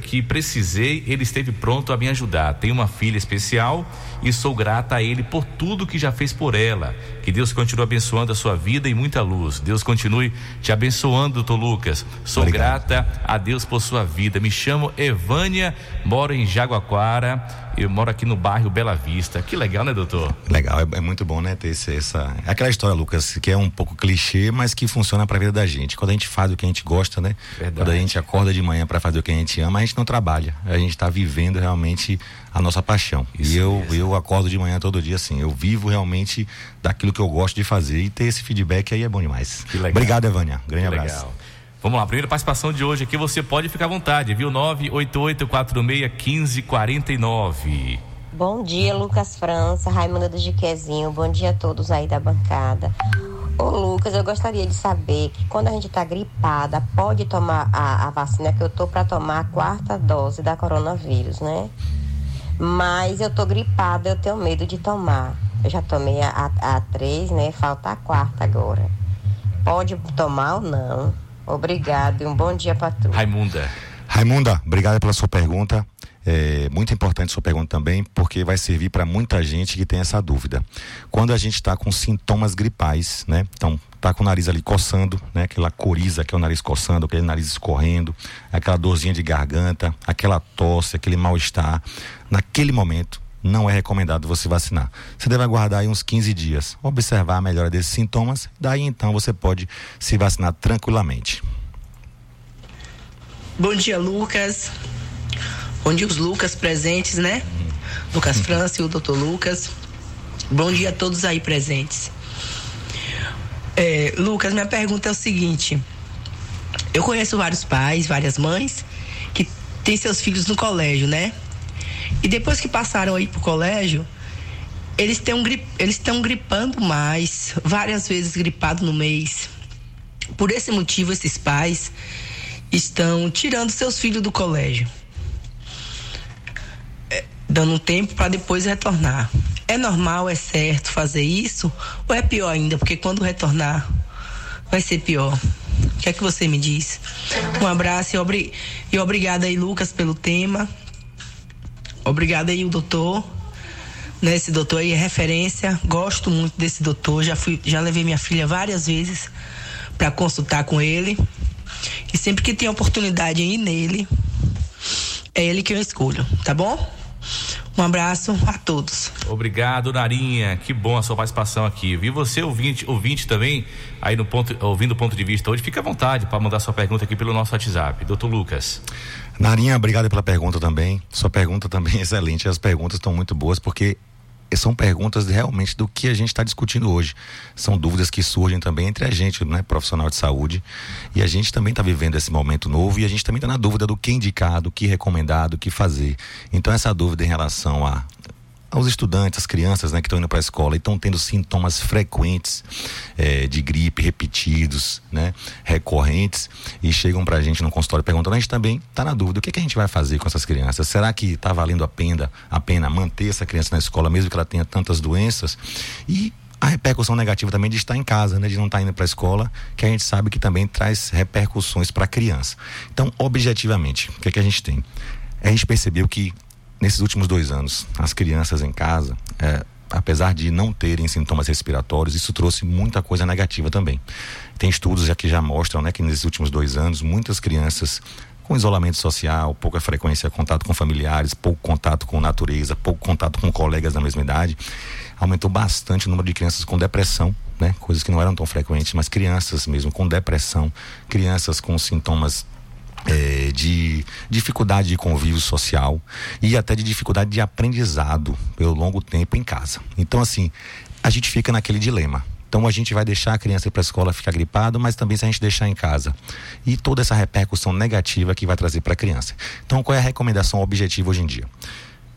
que precisei, ele esteve pronto a me ajudar. Tenho uma filha especial e sou grata a ele por tudo que já fez por ela. Que Deus continue abençoando a sua vida e muita luz. Deus continue te abençoando, doutor Lucas. Sou Obrigado. grata a Deus por sua vida. Me chamo Evânia, moro em Jaguaquara. Eu moro aqui no bairro Bela Vista. Que legal, né, doutor? Legal, é, é muito bom, né, ter esse, essa. é Aquela história, Lucas, que é um pouco clichê, mas que funciona pra vida da gente. Quando a gente faz o que a gente gosta, né? Verdade. Quando a gente acorda de manhã pra fazer o que a gente ama, a gente não trabalha. A gente tá vivendo realmente a nossa paixão. Isso e eu, mesmo. eu acordo de manhã todo dia assim. Eu vivo realmente daquilo que eu gosto de fazer. E ter esse feedback aí é bom demais. Que legal. Obrigado, Evânia. Grande Que abraço. legal. Vamos lá, primeira participação de hoje aqui, você pode ficar à vontade, viu? 988461549. Bom dia, Lucas França, Raimunda do Jiquezinho. Bom dia a todos aí da bancada. Ô, Lucas, eu gostaria de saber que quando a gente tá gripada, pode tomar a, a vacina que eu tô para tomar a quarta dose da coronavírus, né? Mas eu tô gripada, eu tenho medo de tomar. Eu já tomei a, a, a três, né? Falta a quarta agora. Pode tomar ou não? Obrigado e um bom dia para todos. Raimunda. Raimunda, obrigado pela sua pergunta. É muito importante sua pergunta também, porque vai servir para muita gente que tem essa dúvida. Quando a gente está com sintomas gripais, né? Então, tá com o nariz ali coçando, né? Aquela coriza, que o nariz coçando, aquele nariz escorrendo, aquela dorzinha de garganta, aquela tosse, aquele mal-estar. Naquele momento, não é recomendado você vacinar. Você deve aguardar aí uns 15 dias, observar a melhora desses sintomas, daí então você pode se vacinar tranquilamente. Bom dia, Lucas. Bom dia, os Lucas presentes, né? Lucas França e o Dr. Lucas. Bom dia a todos aí presentes. É, Lucas, minha pergunta é o seguinte: eu conheço vários pais, várias mães que têm seus filhos no colégio, né? E depois que passaram aí pro colégio, eles estão eles estão gripando mais, várias vezes gripado no mês. Por esse motivo, esses pais estão tirando seus filhos do colégio, dando um tempo para depois retornar. É normal, é certo fazer isso? Ou é pior ainda? Porque quando retornar, vai ser pior. O que é que você me diz? Um abraço e, obri e obrigada aí, Lucas, pelo tema. Obrigada aí, o doutor. Né, esse doutor aí é referência. Gosto muito desse doutor. Já, fui, já levei minha filha várias vezes para consultar com ele. E sempre que tem oportunidade ir nele, é ele que eu escolho, tá bom? Um abraço a todos. Obrigado, Narinha. Que bom a sua participação aqui. Vi você, ouvinte, ouvinte também, aí no ponto, ouvindo o ponto de vista hoje. Fica à vontade para mandar sua pergunta aqui pelo nosso WhatsApp. Doutor Lucas. Narinha, obrigado pela pergunta também. Sua pergunta também é excelente. As perguntas estão muito boas porque são perguntas realmente do que a gente está discutindo hoje. São dúvidas que surgem também entre a gente, né, profissional de saúde, e a gente também está vivendo esse momento novo e a gente também está na dúvida do que indicar, do que recomendar, do que fazer. Então essa dúvida em relação a aos estudantes, às crianças né, que estão indo para a escola e estão tendo sintomas frequentes eh, de gripe, repetidos, né, recorrentes, e chegam para a gente no consultório perguntando, a gente também está na dúvida, o que, que a gente vai fazer com essas crianças? Será que está valendo a pena, a pena manter essa criança na escola, mesmo que ela tenha tantas doenças? E a repercussão negativa também de estar em casa, né, de não estar indo para a escola, que a gente sabe que também traz repercussões para a criança. Então, objetivamente, o que, que a gente tem? A gente percebeu que nesses últimos dois anos, as crianças em casa, é, apesar de não terem sintomas respiratórios, isso trouxe muita coisa negativa também. Tem estudos já que já mostram né, que nesses últimos dois anos, muitas crianças com isolamento social, pouca frequência contato com familiares, pouco contato com natureza, pouco contato com colegas da mesma idade, aumentou bastante o número de crianças com depressão, né? Coisas que não eram tão frequentes, mas crianças mesmo com depressão, crianças com sintomas é, de dificuldade de convívio social e até de dificuldade de aprendizado pelo longo tempo em casa. Então, assim, a gente fica naquele dilema. Então a gente vai deixar a criança ir para a escola ficar gripado, mas também se a gente deixar em casa. E toda essa repercussão negativa que vai trazer para a criança. Então qual é a recomendação objetiva hoje em dia?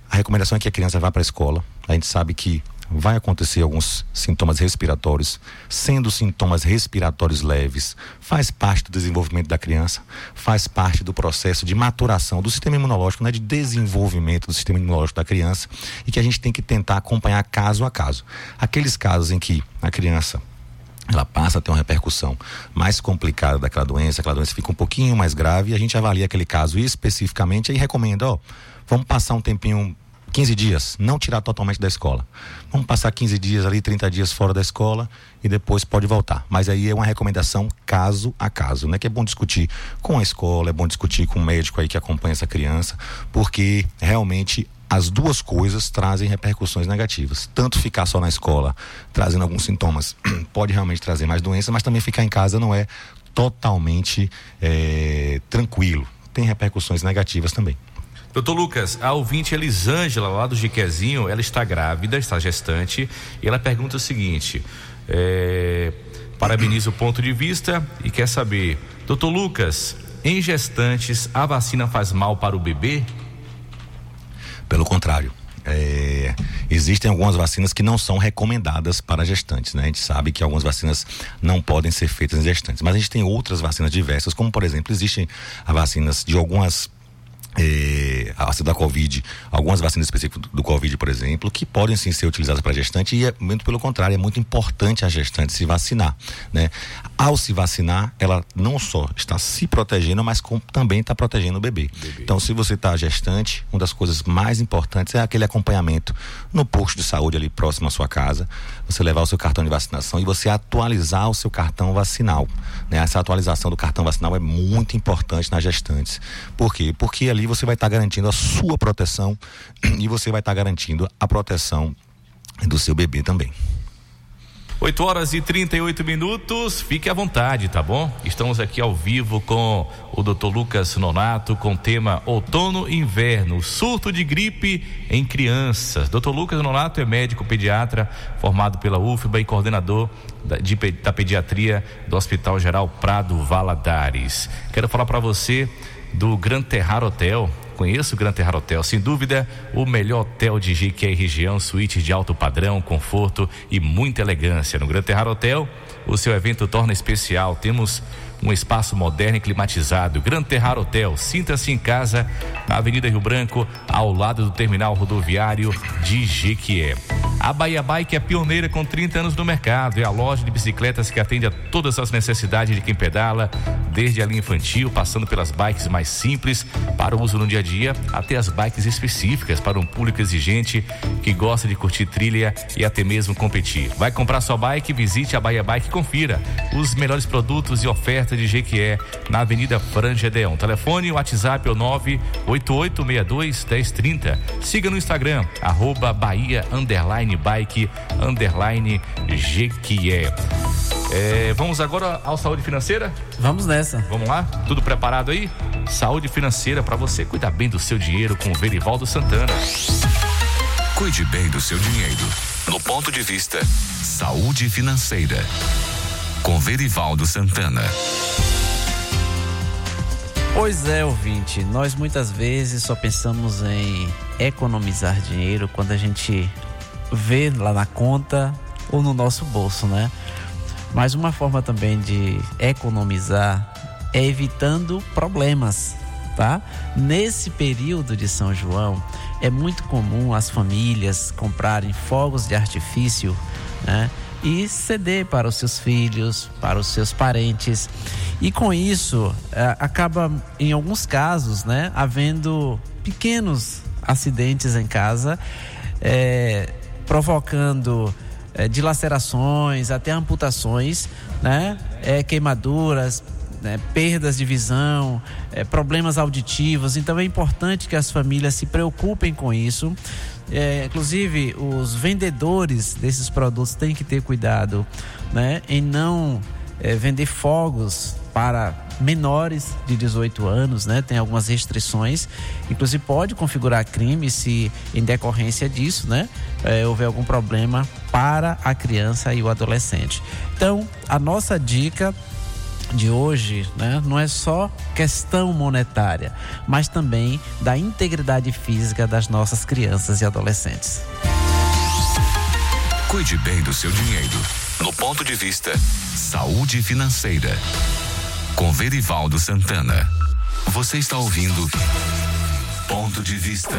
A recomendação é que a criança vá para a escola. A gente sabe que vai acontecer alguns sintomas respiratórios, sendo sintomas respiratórios leves, faz parte do desenvolvimento da criança, faz parte do processo de maturação do sistema imunológico, né, de desenvolvimento do sistema imunológico da criança e que a gente tem que tentar acompanhar caso a caso. Aqueles casos em que a criança ela passa a ter uma repercussão mais complicada daquela doença, aquela doença fica um pouquinho mais grave e a gente avalia aquele caso especificamente e recomenda, ó, vamos passar um tempinho 15 dias, não tirar totalmente da escola. Vamos passar 15 dias ali, 30 dias fora da escola e depois pode voltar. Mas aí é uma recomendação caso a caso, né? Que é bom discutir com a escola, é bom discutir com o médico aí que acompanha essa criança, porque realmente as duas coisas trazem repercussões negativas. Tanto ficar só na escola, trazendo alguns sintomas, pode realmente trazer mais doença, mas também ficar em casa não é totalmente é, tranquilo. Tem repercussões negativas também. Doutor Lucas, a ouvinte Elisângela, lá do Jiquezinho, ela está grávida, está gestante, e ela pergunta o seguinte: é, parabeniza o ponto de vista e quer saber, doutor Lucas, em gestantes a vacina faz mal para o bebê? Pelo contrário. É, existem algumas vacinas que não são recomendadas para gestantes, né? A gente sabe que algumas vacinas não podem ser feitas em gestantes, mas a gente tem outras vacinas diversas, como por exemplo, existem vacinas de algumas é, a vacina da Covid, algumas vacinas específicas do Covid, por exemplo, que podem sim ser utilizadas para gestante e é muito pelo contrário, é muito importante a gestante se vacinar, né? Ao se vacinar, ela não só está se protegendo, mas com, também está protegendo o bebê. bebê. Então, se você está gestante, uma das coisas mais importantes é aquele acompanhamento no posto de saúde ali próximo à sua casa, você levar o seu cartão de vacinação e você atualizar o seu cartão vacinal, né? Essa atualização do cartão vacinal é muito importante nas gestantes. Por quê? Porque ali você vai estar tá garantindo a sua proteção e você vai estar tá garantindo a proteção do seu bebê também. 8 horas e 38 minutos, fique à vontade, tá bom? Estamos aqui ao vivo com o Dr. Lucas Nonato com o tema Outono e Inverno, surto de gripe em crianças. Dr. Lucas Nonato é médico pediatra, formado pela UFBA e coordenador da, de, da pediatria do Hospital Geral Prado Valadares. Quero falar para você do Gran Terrar Hotel. Conheço o Gran Terrar Hotel, sem dúvida, o melhor hotel de Jiqué região, suítes de alto padrão, conforto e muita elegância. No Gran Terrar Hotel, o seu evento torna especial. Temos um espaço moderno e climatizado. Gran Terrar Hotel, sinta-se em casa, na Avenida Rio Branco, ao lado do terminal rodoviário de Jequié. A Bahia Bike é pioneira com 30 anos no mercado. É a loja de bicicletas que atende a todas as necessidades de quem pedala, desde a linha infantil, passando pelas bikes mais simples para o uso no dia a dia, até as bikes específicas para um público exigente que gosta de curtir trilha e até mesmo competir. Vai comprar sua bike? Visite a Bahia Bike e confira os melhores produtos e ofertas de Jequié na Avenida Frangedeon. Telefone WhatsApp é o 98862 1030. Siga no Instagram, arroba Bahia underline bike underline Jequié. É, vamos agora ao saúde financeira? Vamos nessa. Vamos lá? Tudo preparado aí? Saúde financeira para você cuidar bem do seu dinheiro com o Verivaldo Santana. Cuide bem do seu dinheiro. No ponto de vista saúde financeira. Com Verivaldo Santana. Pois é, ouvinte, nós muitas vezes só pensamos em economizar dinheiro quando a gente vê lá na conta ou no nosso bolso, né? Mas uma forma também de economizar é evitando problemas, tá? Nesse período de São João, é muito comum as famílias comprarem fogos de artifício, né? E ceder para os seus filhos, para os seus parentes. E com isso, é, acaba, em alguns casos, né, havendo pequenos acidentes em casa, é, provocando é, dilacerações, até amputações, né, é, queimaduras, né, perdas de visão, é, problemas auditivos. Então é importante que as famílias se preocupem com isso, É, inclusive, os vendedores desses produtos têm que ter cuidado né, em não é, vender fogos para menores de 18 anos, né? Tem algumas restrições, inclusive pode configurar crime se em decorrência disso, né? É, houver algum problema para a criança e o adolescente. Então, a nossa dica de hoje né, não é só questão monetária, mas também da integridade física das nossas crianças e adolescentes. Cuide bem do seu dinheiro. No ponto de vista Saúde Financeira. Com Verivaldo Santana. Você está ouvindo Ponto de Vista.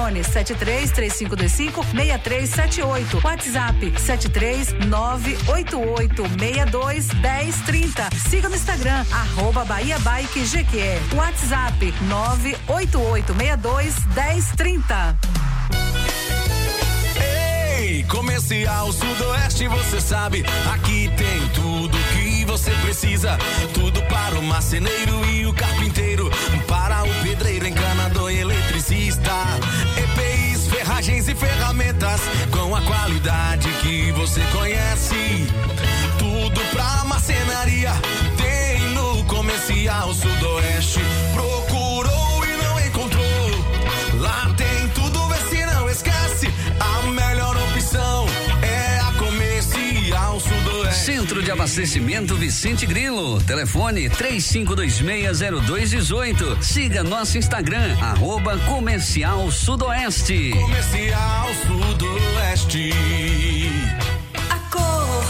Telefone 73 3525 6378. WhatsApp 73 988 62 1030. Siga no Instagram, arroba Bahia Bike GQE. WhatsApp 988 62 1030. Ei, comercial Sudoeste, você sabe, aqui tem tudo que você precisa. Tudo para o marceneiro e o carpinteiro, para o pedreiro, encanador e eletricista. Ferragens e ferramentas com a qualidade que você conhece. Tudo pra marcenaria tem no comercial Sudoeste. De Abastecimento Vicente Grilo. Telefone 35260218. Siga nosso Instagram, arroba Comercial Sudoeste. Comercial Sudoeste. A cor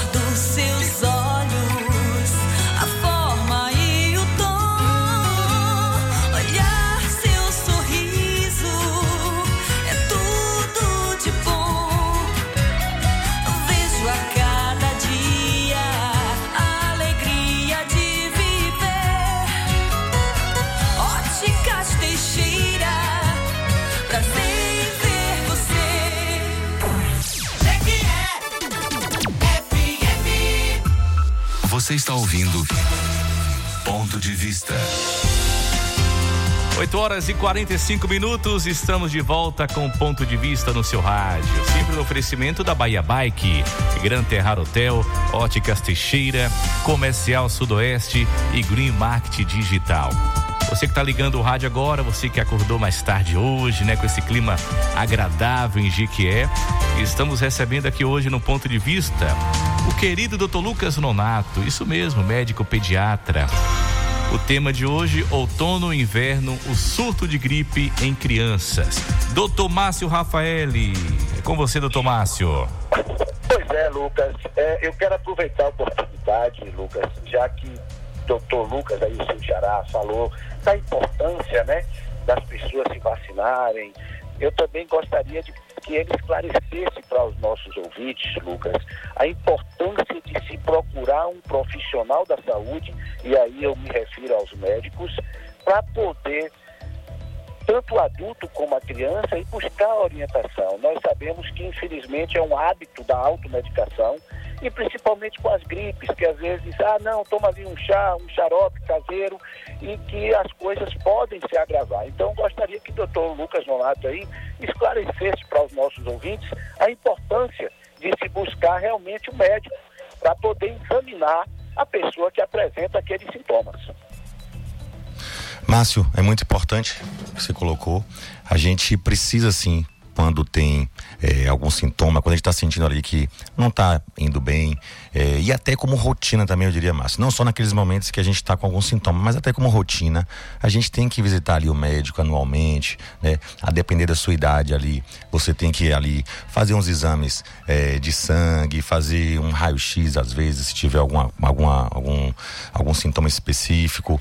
8 horas e 45 minutos, estamos de volta com o ponto de vista no seu rádio. Sempre no oferecimento da Bahia Bike, Gran Terrar Hotel, Óticas Teixeira, Comercial Sudoeste e Green Market Digital. Você que está ligando o rádio agora, você que acordou mais tarde hoje, né, com esse clima agradável em Jequié, estamos recebendo aqui hoje no ponto de vista o querido Dr. Lucas Nonato, isso mesmo, médico pediatra. O tema de hoje, outono e inverno, o surto de gripe em crianças. Doutor Márcio Rafaeli, é com você, doutor Márcio. Pois é, Lucas. É, eu quero aproveitar a oportunidade, Lucas, já que doutor Lucas, aí o seu falou da importância, né, das pessoas se vacinarem. Eu também gostaria de que ele esclarecesse para os nossos ouvintes, Lucas, a importância de se procurar um profissional da saúde, e aí eu me refiro aos médicos, para poder tanto o adulto como a criança e buscar orientação. Nós sabemos que, infelizmente, é um hábito da automedicação e principalmente com as gripes, que às vezes, ah, não, toma ali um chá, um xarope caseiro e que as coisas podem se agravar. Então, gostaria que o doutor Lucas Nonato aí esclarecesse para os nossos ouvintes a importância de se buscar realmente o um médico para poder examinar a pessoa que apresenta aqueles sintomas. Márcio, é muito importante o que você colocou. A gente precisa sim quando tem é, algum sintoma, quando a gente está sentindo ali que não está indo bem, é, e até como rotina também, eu diria, Márcio. Não só naqueles momentos que a gente está com algum sintoma, mas até como rotina. A gente tem que visitar ali o médico anualmente, né? A depender da sua idade ali, você tem que ali fazer uns exames é, de sangue, fazer um raio-x às vezes, se tiver alguma, alguma, algum, algum sintoma específico.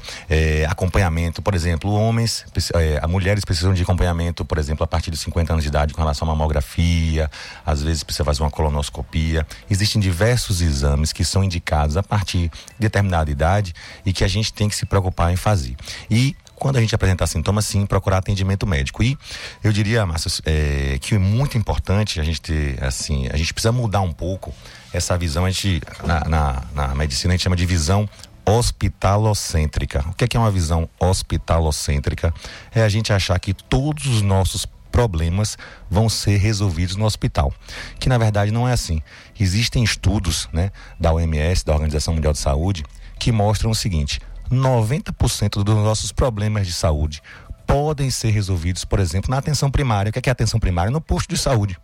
Acompanhamento, por exemplo, homens, é, mulheres precisam de acompanhamento, por exemplo, a partir de 50 anos de idade com relação à mamografia, às vezes precisa fazer uma colonoscopia. Existem diversos exames que são indicados a partir de determinada idade e que a gente tem que se preocupar em fazer. E quando a gente apresentar sintomas, sim, procurar atendimento médico. E eu diria, Márcio, é, que é muito importante a gente ter, assim, a gente precisa mudar um pouco essa visão. A gente, na, na, na medicina, a gente chama de visão hospitalocêntrica. O que é, que é uma visão hospitalocêntrica? É a gente achar que todos os nossos problemas vão ser resolvidos no hospital. Que na verdade não é assim. Existem estudos né, da OMS, da Organização Mundial de Saúde, que mostram o seguinte: 90% dos nossos problemas de saúde podem ser resolvidos, por exemplo, na atenção primária. O que é, que é atenção primária? No posto de saúde.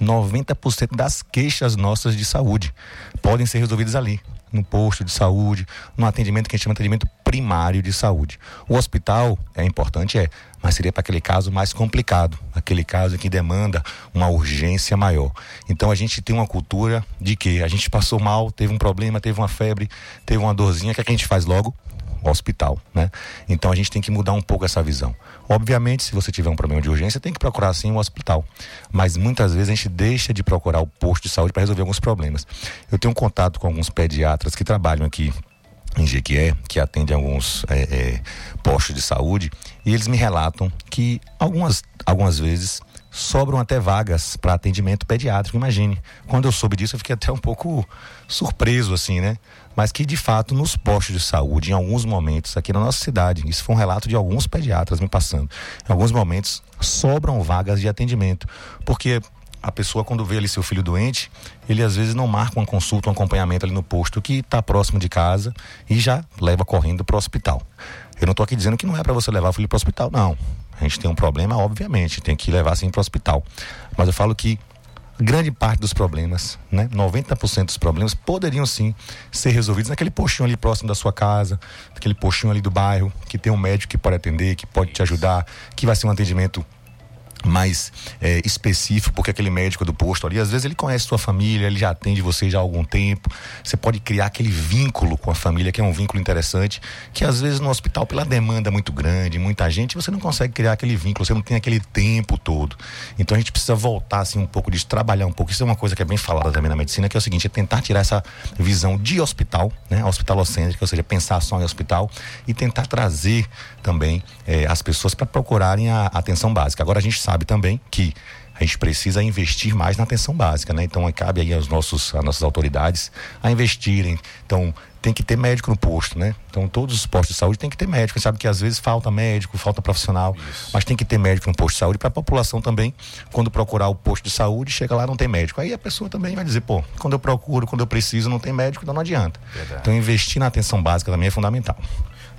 90% das queixas nossas de saúde podem ser resolvidas ali no posto de saúde, no atendimento que a gente chama de atendimento primário de saúde. O hospital é importante, é, mas seria para aquele caso mais complicado, aquele caso que demanda uma urgência maior. Então a gente tem uma cultura de que a gente passou mal, teve um problema, teve uma febre, teve uma dorzinha, o que, é que a gente faz logo? hospital, né? Então a gente tem que mudar um pouco essa visão. Obviamente, se você tiver um problema de urgência, tem que procurar sim um hospital. Mas muitas vezes a gente deixa de procurar o posto de saúde para resolver alguns problemas. Eu tenho contato com alguns pediatras que trabalham aqui em Jequié, que atende alguns é, é, postos de saúde, e eles me relatam que algumas, algumas vezes sobram até vagas para atendimento pediátrico. Imagine. Quando eu soube disso, eu fiquei até um pouco surpreso, assim, né? Mas que de fato nos postos de saúde, em alguns momentos, aqui na nossa cidade, isso foi um relato de alguns pediatras me passando. Em alguns momentos sobram vagas de atendimento. Porque a pessoa, quando vê ali seu filho doente, ele às vezes não marca uma consulta, um acompanhamento ali no posto que está próximo de casa e já leva correndo para o hospital. Eu não estou aqui dizendo que não é para você levar o filho para o hospital, não. A gente tem um problema, obviamente, tem que levar sim para o hospital. Mas eu falo que grande parte dos problemas, né, 90% dos problemas poderiam sim ser resolvidos naquele postinho ali próximo da sua casa, naquele postinho ali do bairro, que tem um médico que pode atender, que pode te ajudar, que vai ser um atendimento mais é, específico, porque aquele médico do posto ali, às vezes ele conhece sua família, ele já atende você já há algum tempo. Você pode criar aquele vínculo com a família, que é um vínculo interessante, que às vezes no hospital, pela demanda muito grande, muita gente, você não consegue criar aquele vínculo, você não tem aquele tempo todo. Então a gente precisa voltar assim um pouco disso, trabalhar um pouco. Isso é uma coisa que é bem falada também na medicina, que é o seguinte, é tentar tirar essa visão de hospital, né, hospitalocêntrica, ou seja, pensar só em hospital e tentar trazer também é, as pessoas para procurarem a atenção básica. Agora a gente sabe sabe também que a gente precisa investir mais na atenção básica, né? Então cabe aí aos nossos, às nossas autoridades a investirem. Então tem que ter médico no posto, né? Então todos os postos de saúde tem que ter médico. A gente sabe que às vezes falta médico, falta profissional, Isso. mas tem que ter médico no posto de saúde para a população também, quando procurar o posto de saúde, chega lá não tem médico. Aí a pessoa também vai dizer, pô, quando eu procuro, quando eu preciso, não tem médico, então não adianta. Verdade. Então investir na atenção básica também é fundamental.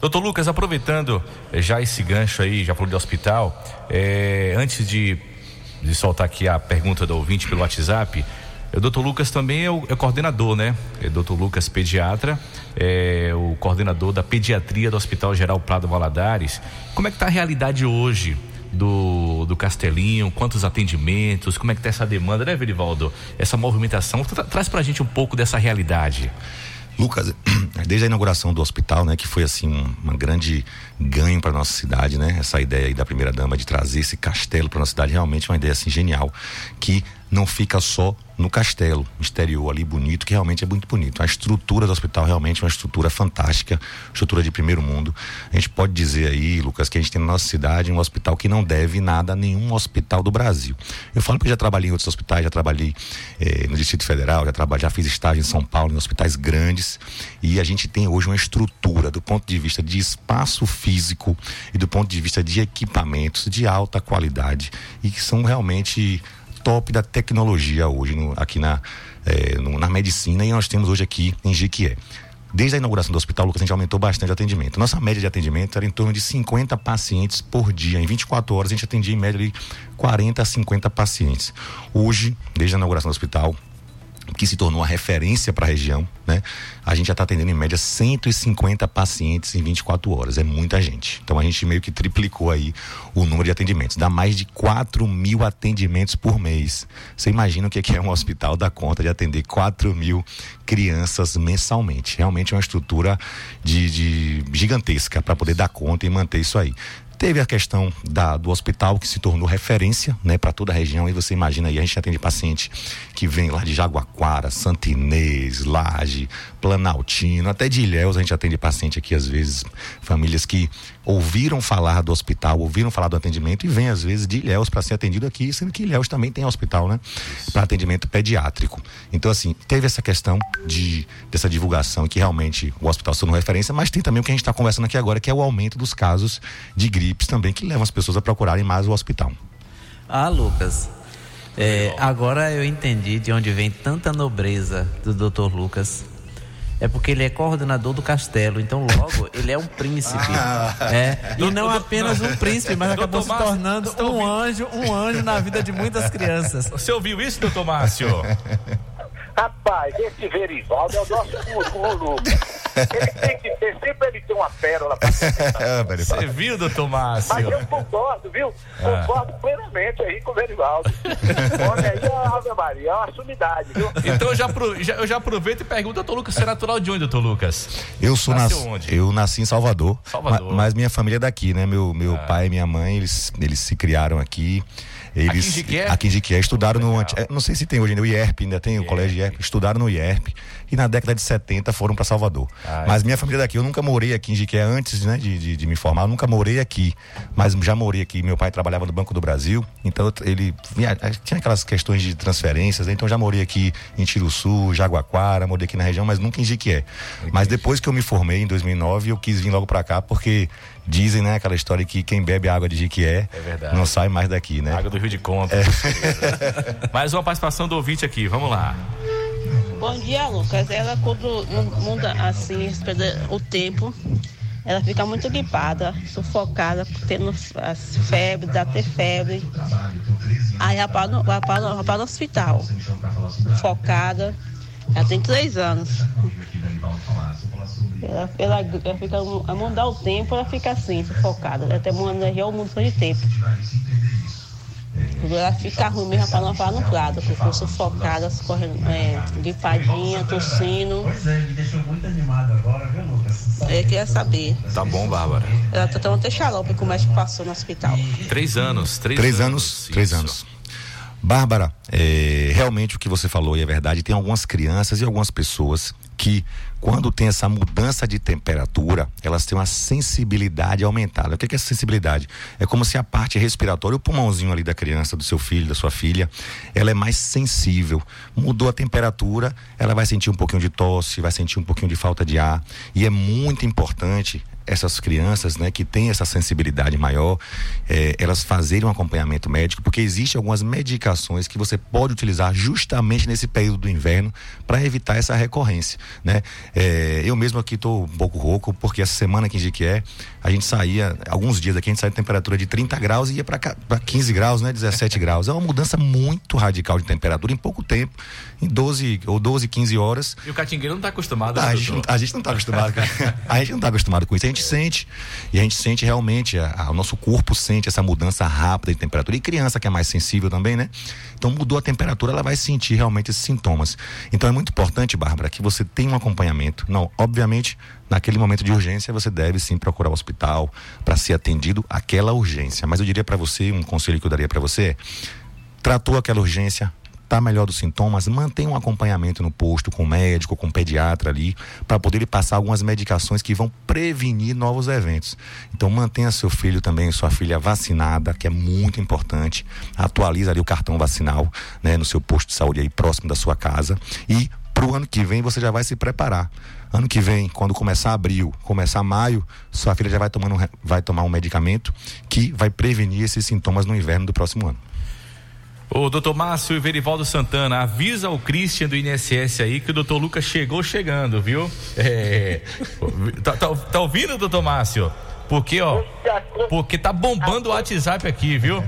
Doutor Lucas, aproveitando eh, já esse gancho aí, já falou de hospital, é, antes de, de soltar aqui a pergunta do ouvinte pelo WhatsApp, o doutor Lucas também é o, é coordenador, né? É doutor Lucas, pediatra, é o coordenador da pediatria do Hospital Geral Prado Valadares. Como é que está a realidade hoje do, do Castelinho? Quantos atendimentos? Como é que está essa demanda, né, Verivaldo? Essa movimentação. Tra traz pra gente um pouco dessa realidade. Lucas, desde a inauguração do hospital, né, que foi assim um, um grande ganho para nossa cidade, né? Essa ideia aí da primeira dama de trazer esse castelo para nossa cidade, realmente uma ideia assim genial, que não fica só no castelo exterior ali bonito, que realmente é muito bonito. A estrutura do hospital realmente é uma estrutura fantástica, estrutura de primeiro mundo. A gente pode dizer aí, Lucas, que a gente tem na nossa cidade um hospital que não deve nada a nenhum hospital do Brasil. Eu falo que já trabalhei em outros hospitais, já trabalhei eh, no Distrito Federal, já, trabalhei, já fiz estágio em São Paulo, em hospitais grandes, e a gente tem hoje uma estrutura do ponto de vista de espaço físico e do ponto de vista de equipamentos de alta qualidade e que são realmente top da tecnologia hoje no, aqui na, é, no, na medicina e nós temos hoje aqui em Jequié. Desde a inauguração do hospital, Lucas, a gente aumentou bastante o atendimento. Nossa média de atendimento era em torno de 50 pacientes por dia. Em 24 horas, a gente atendia em média ali 40 a 50 pacientes. Hoje, desde a inauguração do hospital, que se tornou a referência para a região, né? A gente já está atendendo em média 150 pacientes em 24 horas. É muita gente. Então a gente meio que triplicou aí o número de atendimentos. Dá mais de 4 mil atendimentos por mês. Você imagina o que é um hospital da conta de atender 4 mil crianças mensalmente. Realmente é uma estrutura de, de gigantesca para poder dar conta e manter isso aí. Teve a questão da, do hospital que se tornou referência né, para toda a região. E você imagina aí, a gente atende paciente que vem lá de Jaguaquara, Santinês, Laje, Planaltino, até de Ilhéus a gente atende paciente aqui, às vezes, famílias que ouviram falar do hospital, ouviram falar do atendimento e vêm, às vezes, de Ilhéus para ser atendido aqui, sendo que Ilhéus também tem hospital, né? Para atendimento pediátrico. Então, assim, teve essa questão de, dessa divulgação que realmente o hospital se tornou referência, mas tem também o que a gente está conversando aqui agora, que é o aumento dos casos de gripes também, que levam as pessoas a procurarem mais o hospital. Ah, Lucas. É, agora eu entendi de onde vem tanta nobreza do Dr. Lucas. É porque ele é coordenador do castelo, então logo ele é um príncipe. Ah. É, e não apenas um príncipe, mas acabou se Márcio, tornando você tá um ouvindo? anjo, um anjo na vida de muitas crianças. Você ouviu isso, doutor Márcio? Rapaz, esse Verivaldo é o nosso guru, Lucas. Ele tem que ter, sempre ele tem uma pérola pra Você viu, doutor Mas Márcio? eu concordo, viu? Ah. Concordo plenamente aí com o Verivaldo. Olha aí a Ave Maria, é uma sumidade, viu? Então eu já, já- eu já aproveito e pergunto, doutor Lucas, você é natural de onde, doutor Lucas? Eu sou nas- onde? eu nasci em Salvador, Salvador. ma- mas minha família é daqui, né? Meu, meu Ah. pai e minha mãe, eles, eles se criaram aqui. Eles, Aqui em Jiquié? Aqui em Jiquié, estudaram no. é, Não sei se tem hoje ainda o IERP, ainda tem o colégio IERP. Estudaram no IERP e na década de 70 foram para Salvador. Mas minha família daqui, eu nunca morei aqui em Jiquié antes né, de, de, de me formar, eu nunca morei aqui. Mas já morei aqui. Meu pai trabalhava no Banco do Brasil, então ele vinha- tinha aquelas questões de transferências, né? então já morei aqui em Tiruçu, Jaguaquara, morei aqui na região, mas nunca em Jiquié. Mas depois que eu me formei em 2009, eu quis vir logo para cá porque dizem, né, aquela história que quem bebe água de Jiquié É verdade. não sai mais daqui, né? Água do Rio de Conta. Mais uma participação do ouvinte aqui, vamos lá. Bom dia, Lucas. Ela, quando muda assim o tempo, ela fica muito gripada, sufocada, tendo as febre, dá até febre. Aí ela para no, para vai para no hospital, focada. Ela tem três anos. Ela, ela, ela fica, a mudar o tempo, ela fica assim, sufocada. Ela tem uma energia mudança de tempo. Ela fica ruim mesmo para não falar no prado, porque ficou sufocada, correndo, é, gripadinha, tossindo. Pois é, me deixou muito animado agora, viu, Lucas? Eu queria saber. Tá bom, Bárbara. Ela tá tomando até xarope como é que passou no hospital. Três anos. Três, Três anos, três anos. Bárbara, é, realmente o que você falou é verdade, tem algumas crianças e algumas pessoas que, quando tem essa mudança de temperatura, elas têm uma sensibilidade aumentada. O que é essa sensibilidade? É como se a parte respiratória, o pulmãozinho ali da criança, do seu filho, da sua filha, ela é mais sensível. Mudou a temperatura, ela vai sentir um pouquinho de tosse, vai sentir um pouquinho de falta de ar. E é muito importante essas crianças, né, que têm essa sensibilidade maior, eh, elas fazerem um acompanhamento médico, porque existem algumas medicações que você pode utilizar justamente nesse período do inverno para evitar essa recorrência, né? Eh, eu mesmo aqui estou um pouco rouco, porque essa semana aqui em Jequié, a gente saía, alguns dias aqui a gente saía de temperatura de 30 graus e ia para 15 graus, né, 17 graus. É uma mudança muito radical de temperatura em pouco tempo, em 12 ou 12, 15 horas. E o catingueiro não tá acostumado, Ah, né, a, gente, a gente não está acostumado. com- a gente não está acostumado com isso. A gente sente e a gente sente realmente a- a- o nosso corpo sente essa mudança rápida de temperatura e criança que é mais sensível também, né? Então mudou a temperatura, ela vai sentir realmente esses sintomas. Então é muito importante, Bárbara, que você tenha um acompanhamento. Não, obviamente, naquele momento de urgência você deve sim procurar o hospital para ser atendido aquela urgência. Mas eu diria para você, um conselho que eu daria para você é tratou aquela urgência, tá melhor dos sintomas, mantenha um acompanhamento no posto com o médico, com o pediatra ali, para poder lhe passar algumas medicações que vão prevenir novos eventos. Então mantenha seu filho também, sua filha vacinada, que é muito importante. Atualize ali o cartão vacinal, né, no seu posto de saúde aí próximo da sua casa e para o ano que vem você já vai se preparar. Ano que vem, quando começar abril, começar maio, sua filha já vai, tomando, um vai tomar um medicamento que vai prevenir esses sintomas no inverno do próximo ano. Ô, doutor Márcio e Verivaldo Santana, avisa o Christian do INSS aí que o doutor Lucas chegou chegando, viu? É, tá, tá, tá ouvindo, doutor Márcio? Porque, ó, porque tá bombando o WhatsApp aqui, viu?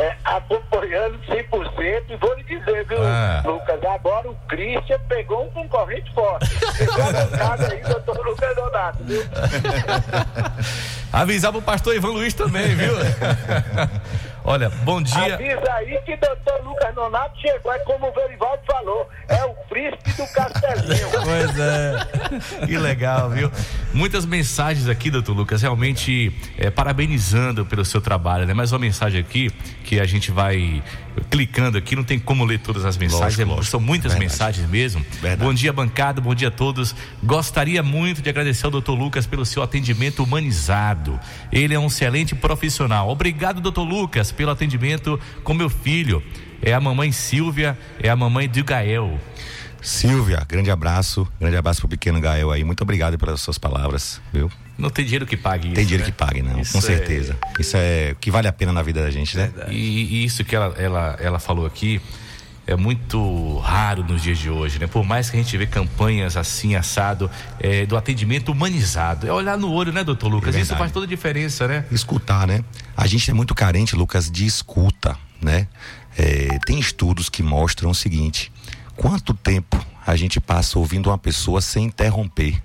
É, acompanhando 100% e vou lhe dizer, viu, Ah. Lucas? Agora o Christian pegou um concorrente forte. Pegou a bancada aí, doutor Lucas Donato, viu? Avisar pro pastor Ivan Luiz também, viu? Olha, bom dia. Avisa aí que doutor Lucas Donato chegou, é como o Verivaldo falou, é o príncipe do castelinho. Pois é. Que legal, viu? Muitas mensagens aqui, doutor Lucas, realmente é, parabenizando pelo seu trabalho, né? Mais uma mensagem aqui que a gente vai clicando aqui, não tem como ler todas as mensagens, Lógico, é- lógico. são muitas Verdade. mensagens mesmo. Bom dia, bancada, bom dia a todos. Gostaria muito de agradecer ao doutor Lucas pelo seu atendimento humanizado. Ele é um excelente profissional. Obrigado, doutor Lucas, pelo atendimento com meu filho. É a mamãe Silvia, é a mamãe do Gael. Silvia, grande abraço, grande abraço pro pequeno Gael aí. Muito obrigado pelas suas palavras, viu? Não tem dinheiro que pague isso. Tem dinheiro né? que pague, não, Isso com é- certeza. Isso é o que vale a pena na vida da gente, né? E, e isso que ela, ela, ela falou aqui é muito raro nos dias de hoje, né? Por mais que a gente vê campanhas assim, assado, é, do atendimento humanizado. É olhar no olho, né, doutor Lucas? É isso faz toda a diferença, né? Escutar, né? A gente é muito carente, Lucas, de escuta, né? É, tem estudos que mostram o seguinte: quanto tempo a gente passa ouvindo uma pessoa sem interromper?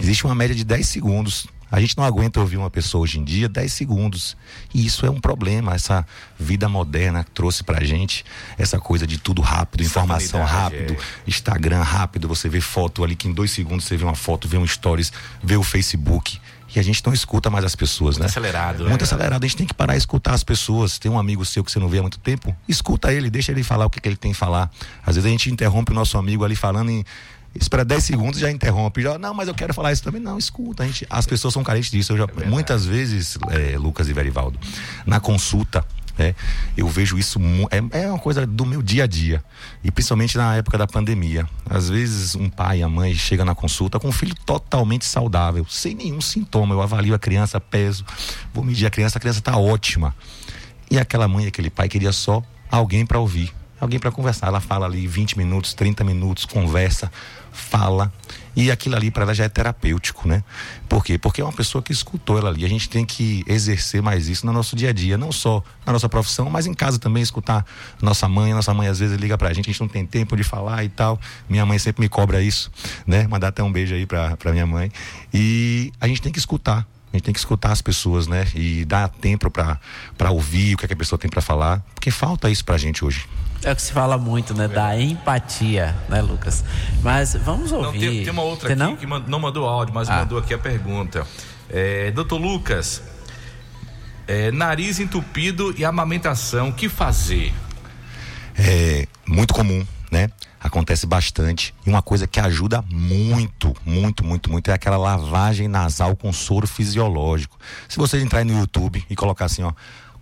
Existe uma média de 10 segundos. A gente não aguenta ouvir uma pessoa hoje em dia 10 segundos. E isso é um problema. Essa vida moderna que trouxe pra gente essa coisa de tudo rápido, informação rápido, é. Instagram rápido, você vê foto ali que em dois segundos você vê uma foto, vê um stories, vê o Facebook. E a gente não escuta mais as pessoas, né? acelerado, Muito né? acelerado. A gente tem que parar e escutar as pessoas. Tem um amigo seu que você não vê há muito tempo, escuta ele, deixa ele falar o que, que ele tem que falar. Às vezes a gente interrompe o nosso amigo ali falando e espera 10 segundos e já interrompe. Já, não, mas eu quero falar isso também. Não, escuta. A gente, as pessoas são carentes disso. Eu já, muitas vezes, é, Lucas e Verivaldo, na consulta, é, eu vejo isso, é, é uma coisa do meu dia a dia. E principalmente na época da pandemia. Às vezes um pai, a mãe chega na consulta com um filho totalmente saudável, sem nenhum sintoma. Eu avalio a criança, peso, vou medir a criança, a criança está ótima. E aquela mãe, aquele pai queria só alguém para ouvir, alguém para conversar. Ela fala ali 20 minutos, 30 minutos, conversa, fala. E aquilo ali para ela já é terapêutico, né? Por quê? Porque é uma pessoa que escutou ela ali. A gente tem que exercer mais isso no nosso dia a dia, não só na nossa profissão, mas em casa também, escutar nossa mãe. Nossa mãe às vezes liga pra gente, a gente não tem tempo de falar e tal. Minha mãe sempre me cobra isso, né? Mandar até um beijo aí pra, pra minha mãe. E a gente tem que escutar. A gente tem que escutar as pessoas, né? E dar tempo pra ouvir o que, é que a pessoa tem pra falar. Porque falta isso pra gente hoje. É o que se fala muito, né? Da empatia, né, Lucas? Mas vamos Não, ouvir. tem, tem uma outra Tem aqui não? que não mandou áudio, mas Ah. mandou aqui a pergunta. É, doutor Lucas, é, nariz entupido e amamentação, o que fazer? é muito comum, né? Acontece bastante. E uma coisa que ajuda muito, muito, muito, muito é aquela lavagem nasal com soro fisiológico. Se vocês entrarem no YouTube e colocar assim, ó,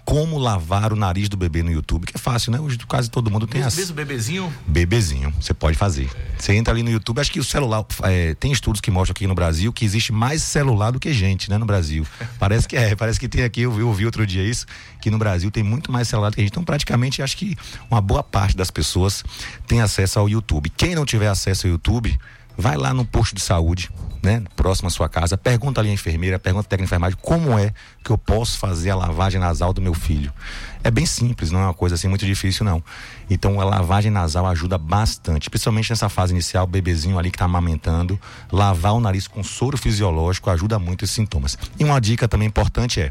como lavar o nariz do bebê no YouTube, que é fácil, né? Hoje quase todo mundo tem acesso. mesmo bebezinho? Bebezinho, você pode fazer. Você entra ali no YouTube, acho que o celular. é, tem estudos que mostram aqui no Brasil que existe mais celular do que gente, né? No Brasil. Parece que é, parece que tem aqui, eu eu vi outro dia isso, que no Brasil tem muito mais celular do que gente. Então, praticamente, acho que uma boa parte das pessoas tem acesso ao YouTube. Quem não tiver acesso ao YouTube, vai lá no posto de saúde, né? Próximo à sua casa, pergunta ali à enfermeira, pergunta à técnica de enfermagem como é que eu posso fazer a lavagem nasal do meu filho. É bem simples, não é uma coisa assim muito difícil, não. Então a lavagem nasal ajuda bastante, principalmente nessa fase inicial, o bebezinho ali que está amamentando, lavar o nariz com soro fisiológico ajuda muito esses sintomas. E uma dica também importante é.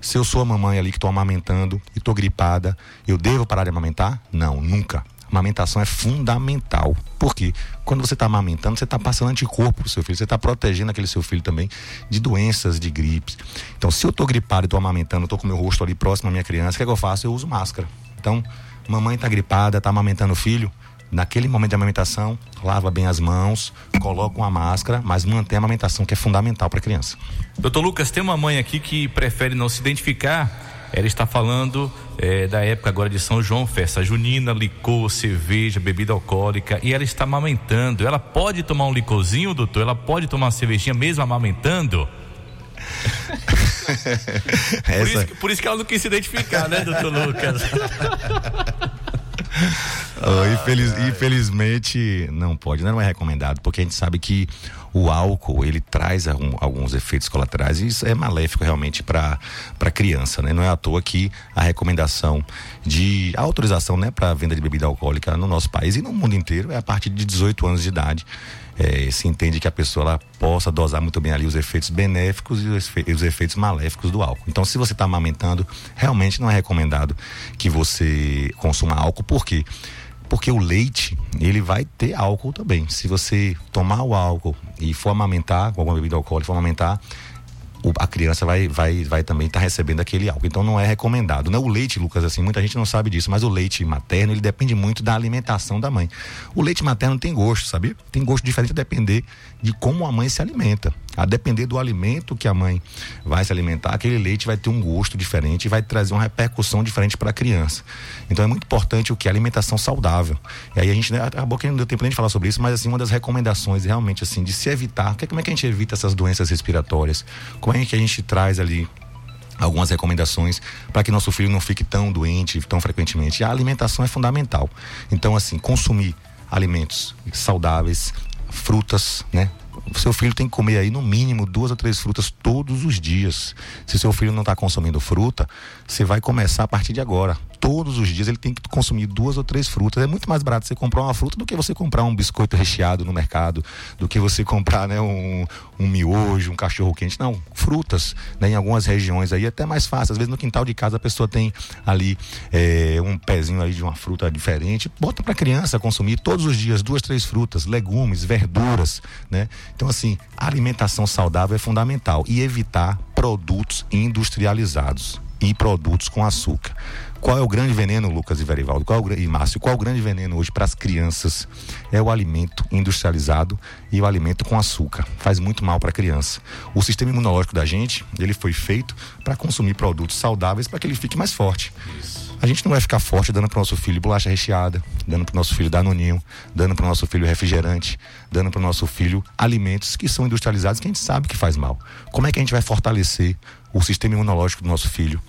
Se eu sou a mamãe ali que estou amamentando e estou gripada, eu devo parar de amamentar? Não, nunca. Amamentação é fundamental. Por quê? Quando você está amamentando, você está passando anticorpo pro seu filho, você está protegendo aquele seu filho também de doenças, de gripes. Então, se eu estou gripado e estou amamentando, estou com meu rosto ali próximo à minha criança, o que, é que eu faço? Eu uso máscara. Então, mamãe está gripada, está amamentando o filho, naquele momento de amamentação, lava bem as mãos, coloca uma máscara, mas mantém a amamentação, que é fundamental para a criança. Doutor Lucas, tem uma mãe aqui que prefere não se identificar. Ela está falando eh, da época agora de São João, festa junina, licor, cerveja, bebida alcoólica, e ela está amamentando. Ela pode tomar um licorzinho, doutor? Ela pode tomar uma cervejinha mesmo amamentando? Por, isso, que- por isso que ela não quis se identificar, né, doutor Lucas? Oh, infeliz- infelizmente não pode, não é recomendado, porque a gente sabe que o álcool ele traz algum- alguns efeitos colaterais e isso é maléfico realmente para para criança, né? Não é à toa que a recomendação de a autorização, né, para venda de bebida alcoólica no nosso país e no mundo inteiro é a partir de 18 anos de idade. É, se entende que a pessoa ela possa dosar muito bem ali os efeitos benéficos e os, efe- os efeitos maléficos do álcool. Então, se você está amamentando, realmente não é recomendado que você consuma álcool, por quê? Porque o leite, ele vai ter álcool também. Se você tomar o álcool e for amamentar, com alguma bebida alcoólica, for amamentar, a criança vai, vai, vai também estar recebendo aquele álcool. Então não é recomendado. Né? O leite, Lucas, assim, muita gente não sabe disso, mas o leite materno, ele depende muito da alimentação da mãe. O leite materno tem gosto, sabia? Tem gosto diferente a depender de como a mãe se alimenta. A depender do alimento que a mãe vai se alimentar, aquele leite vai ter um gosto diferente e vai trazer uma repercussão diferente para a criança. Então é muito importante o que? Alimentação saudável. E aí a gente, né, acabou que não deu tempo nem de falar sobre isso, mas assim, uma das recomendações realmente assim, de se evitar, que- como é que a gente evita essas doenças respiratórias? Como é que a gente traz ali algumas recomendações para que nosso filho não fique tão doente tão frequentemente. E a alimentação é fundamental. Então, assim, consumir alimentos saudáveis, frutas, né? Seu filho tem que comer aí no mínimo duas ou três frutas todos os dias. Se seu filho não está consumindo fruta, você vai começar a partir de agora. Todos os dias ele tem que consumir duas ou três frutas. É muito mais barato você comprar uma fruta do que você comprar um biscoito recheado no mercado, do que você comprar né, um, um miojo, um cachorro quente. Não, frutas, né, em algumas regiões aí é até mais fácil. Às vezes no quintal de casa a pessoa tem ali é, um pezinho aí de uma fruta diferente. Bota para criança consumir todos os dias duas, três frutas, legumes, verduras, né? Então assim, a alimentação saudável é fundamental e evitar produtos industrializados e produtos com açúcar. Qual é o grande veneno, Lucas e Verivaldo? Qual é o, e Márcio, qual é o grande veneno hoje para as crianças? É o alimento industrializado e o alimento com açúcar. Faz muito mal para a criança. O sistema imunológico da gente, ele foi feito para consumir produtos saudáveis para que ele fique mais forte. A gente não vai ficar forte dando para o nosso filho bolacha recheada, dando para o nosso filho danoninho, dando para o nosso filho refrigerante, dando para o nosso filho alimentos que são industrializados que a gente sabe que faz mal. Como é que a gente vai fortalecer o sistema imunológico do nosso filho?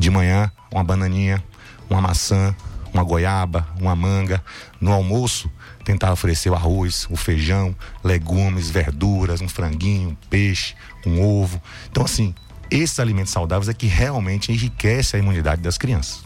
De manhã, uma bananinha, uma maçã, uma goiaba, uma manga. No almoço, tentar oferecer o arroz, o feijão, legumes, verduras, um franguinho, um peixe, um ovo. Então, assim, esses alimentos saudáveis é que realmente enriquece a imunidade das crianças.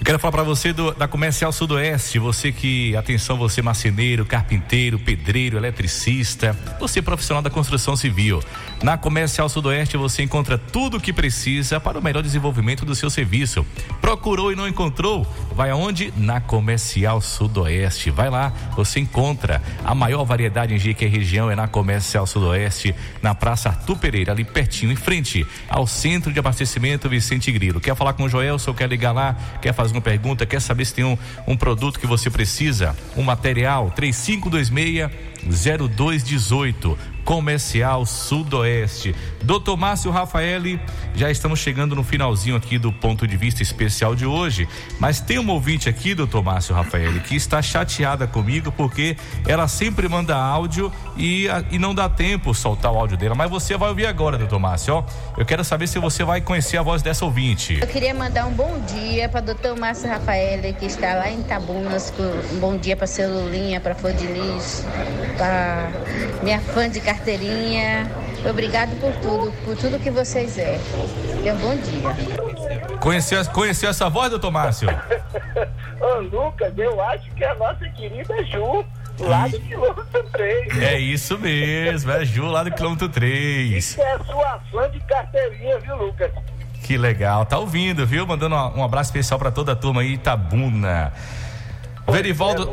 Eu quero falar para você do- da Comercial Sudoeste, você que, atenção, você marceneiro, carpinteiro, pedreiro, eletricista, você profissional da construção civil. Na Comercial Sudoeste você encontra tudo o que precisa para o melhor desenvolvimento do seu serviço. Procurou e não encontrou? Vai aonde? Na Comercial Sudoeste. Vai lá, você encontra a maior variedade em GQ região é na Comercial Sudoeste, na Praça Arthur Pereira, ali pertinho, em frente ao Centro de Abastecimento Vicente Grilo. Quer falar com o Joel, quer ligar lá, quer fazer uma pergunta, quer saber se tem um, um produto que você precisa, um material, 3526-0218. Comercial Sudoeste. Doutor Márcio Rafaeli, já estamos chegando no finalzinho aqui do ponto de vista especial de hoje. Mas tem uma ouvinte aqui, doutor Márcio Rafaeli, que está chateada comigo porque ela sempre manda áudio e, e não dá tempo soltar o áudio dela. Mas você vai ouvir agora, doutor Márcio. Ó, eu quero saber se você vai conhecer a voz dessa ouvinte. Eu queria mandar um bom dia para doutor Márcio Rafael, que está lá em Tabunas. Um bom dia para Celulinha, para Flor de Lis, para minha fã de carteirinha. Obrigado por tudo, por tudo que vocês é. Tenha um bom dia. Conheceu, conheceu essa voz, doutor Márcio? Ô, Lucas, eu acho que é a nossa querida Ju, lá do quilômetro 3. É isso mesmo, é Ju lá do quilômetro 3. Que é sua fã de carteirinha, viu, Lucas? Que legal, tá ouvindo, viu? Mandando um um abraço especial pra toda a turma aí, Itabuna. Verivaldo,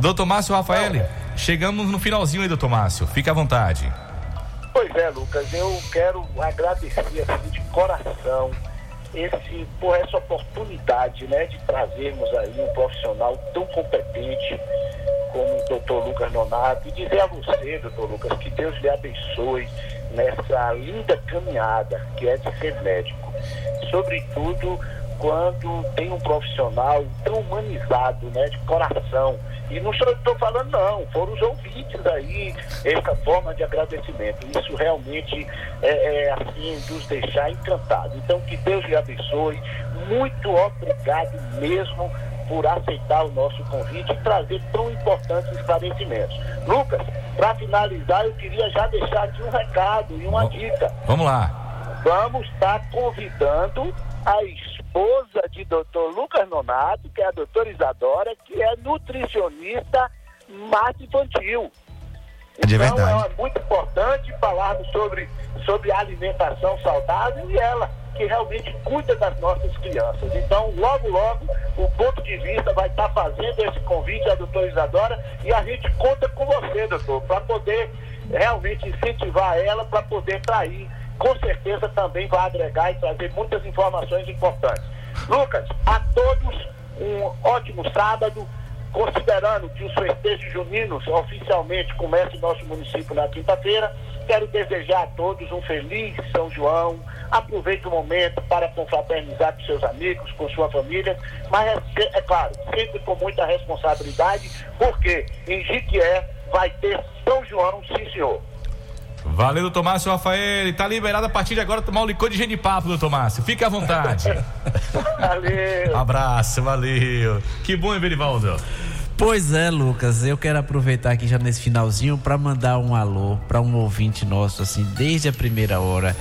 doutor Márcio Rafael, chegamos no finalzinho aí, doutor Márcio, fica à vontade. Pois é, Lucas, eu quero agradecer assim, de coração esse, por essa oportunidade né, de trazermos aí um profissional tão competente como o doutor Lucas Nonato e dizer a você, doutor Lucas, que Deus lhe abençoe nessa linda caminhada que é de ser médico. Sobretudo quando tem um profissional tão humanizado, né, de coração. E não sou eu que estou falando, não, foram os ouvintes aí, essa forma de agradecimento. Isso realmente é, é assim, nos deixar encantados. Então, que Deus lhe abençoe. Muito obrigado mesmo por aceitar o nosso convite e trazer tão importantes esclarecimentos. Lucas, para finalizar, eu queria já deixar aqui um recado e uma dica. Vamos lá. Vamos estar convidando a esposa de doutor Lucas Nonato, que é a doutora Isadora, que é nutricionista mato infantil. De Então verdade. é muito importante falarmos sobre, sobre alimentação saudável e ela, que realmente cuida das nossas crianças. Então, logo, logo, o ponto de vista vai estar fazendo esse convite à doutora Isadora e a gente conta com você, doutor, para poder realmente incentivar ela para poder trair. Com certeza também vai agregar e trazer muitas informações importantes. Lucas, a todos um ótimo sábado. Considerando que os festejos juninos oficialmente começam em nosso município na quinta-feira, quero desejar a todos um feliz São João. Aproveite o momento para confraternizar com seus amigos, com sua família, mas é, é claro, sempre com muita responsabilidade, porque em Jiquié vai ter São João, sim senhor. Valeu, doutor Márcio Rafael. Tá liberado a partir de agora tomar um licor de genipapo, doutor Márcio. Fique à vontade. Valeu. Abraço, valeu. Que bom, hein, Berivaldo? Pois é, Lucas, eu quero aproveitar aqui já nesse finalzinho para mandar um alô para um ouvinte nosso, assim, desde a primeira hora,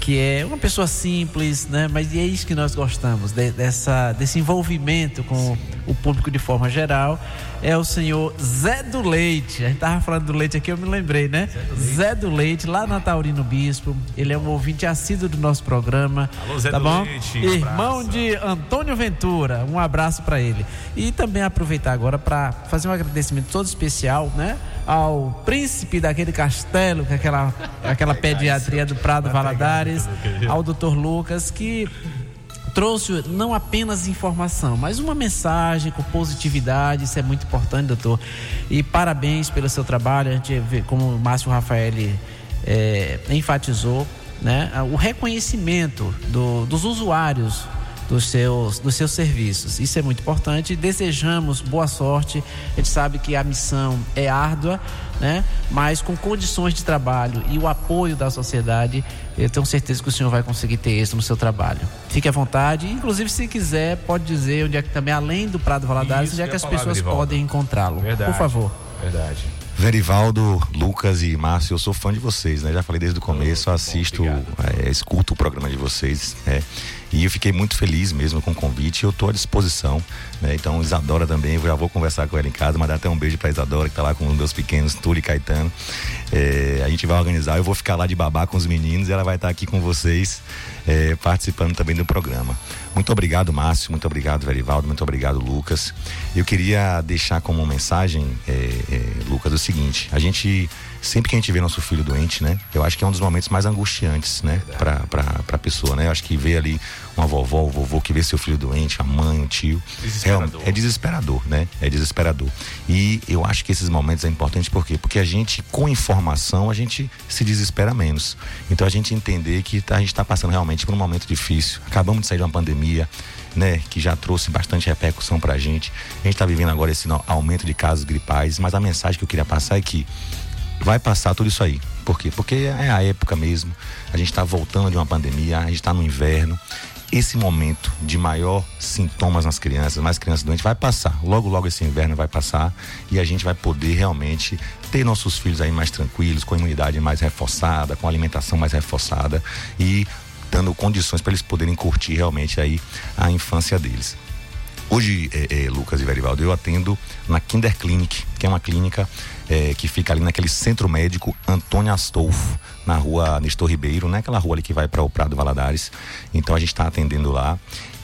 que é uma pessoa simples, né? Mas é isso que nós gostamos, de- dessa, desse envolvimento com o público de forma geral. É o senhor Zé do Leite. A gente tava falando do leite aqui, eu me lembrei, né? Zé do Leite, lá na Taurino Bispo. Ele é um ouvinte assíduo do nosso programa. Alô, Zé tá do bom? Leite, Irmão de Antônio Ventura. Um abraço para ele. E também aproveitar agora para fazer um agradecimento todo especial, né? Ao príncipe daquele castelo, que é aquela, aquela pediatria do Prado Valadares, ao doutor Lucas, que trouxe não apenas informação, mas uma mensagem com positividade. Isso é muito importante, doutor. E parabéns pelo seu trabalho. A gente vê como o Márcio Rafael é, enfatizou, né? O reconhecimento do- dos usuários dos seus, dos seus serviços. Isso é muito importante. Desejamos boa sorte. A gente sabe que a missão é árdua, né? Mas com condições de trabalho e o apoio da sociedade, eu tenho certeza que o senhor vai conseguir ter êxito no seu trabalho. Fique à vontade. Inclusive, se quiser, pode dizer onde é que também, além do Prado Valadares, Isso onde é que as pessoas Verivaldo. podem encontrá-lo. Verdade. Por favor. Verdade. Verivaldo, Lucas e Márcio, eu sou fã de vocês, né? Já falei desde o começo, assisto, é, escuto o programa de vocês, né? E eu fiquei muito feliz mesmo com o convite, eu estou à disposição, né? Então, Isadora também, eu já vou conversar com ela em casa, mandar até um beijo para Isadora, que tá lá com os meus pequenos, Túlio e Caetano. É, a gente vai organizar, eu vou ficar lá de babá com os meninos e ela vai estar aqui com vocês, é, participando também do programa. Muito obrigado, Márcio, muito obrigado, Verivaldo, muito obrigado, Lucas. Eu queria deixar como mensagem, é, é, Lucas, o seguinte: a gente, sempre que a gente vê nosso filho doente, né? Eu acho que é um dos momentos mais angustiantes, né? Pra, pra, pra pessoa, né? Eu acho que ver ali uma vovó, o vovô que vê seu filho doente, a mãe, o tio. Desesperador. É, é desesperador, né? É desesperador. E eu acho que esses momentos é importante por quê? Porque a gente, com informação, a gente se desespera menos. Então a gente entender que tá- a gente está passando realmente por um momento difícil. Acabamos de sair de uma pandemia, né? Que já trouxe bastante repercussão pra gente. A gente está vivendo agora esse aumento de casos gripais, mas a mensagem que eu queria passar é que vai passar tudo isso aí. Por quê? Porque é a época mesmo. A gente está voltando de uma pandemia, a gente está no inverno. Esse momento de maior sintomas nas crianças, mais crianças doentes, vai passar. Logo, logo esse inverno vai passar e a gente vai poder realmente ter nossos filhos aí mais tranquilos, com a imunidade mais reforçada, com a alimentação mais reforçada e dando condições para eles poderem curtir realmente aí a infância deles. Hoje, é, é, Lucas e Verivaldo, eu atendo na Kinder Clinic, que é uma clínica é, que fica ali naquele centro médico Antônio Astolfo, na rua Nestor Ribeiro, né? Aquela rua ali que vai para o Prado Valadares. Então a gente está atendendo lá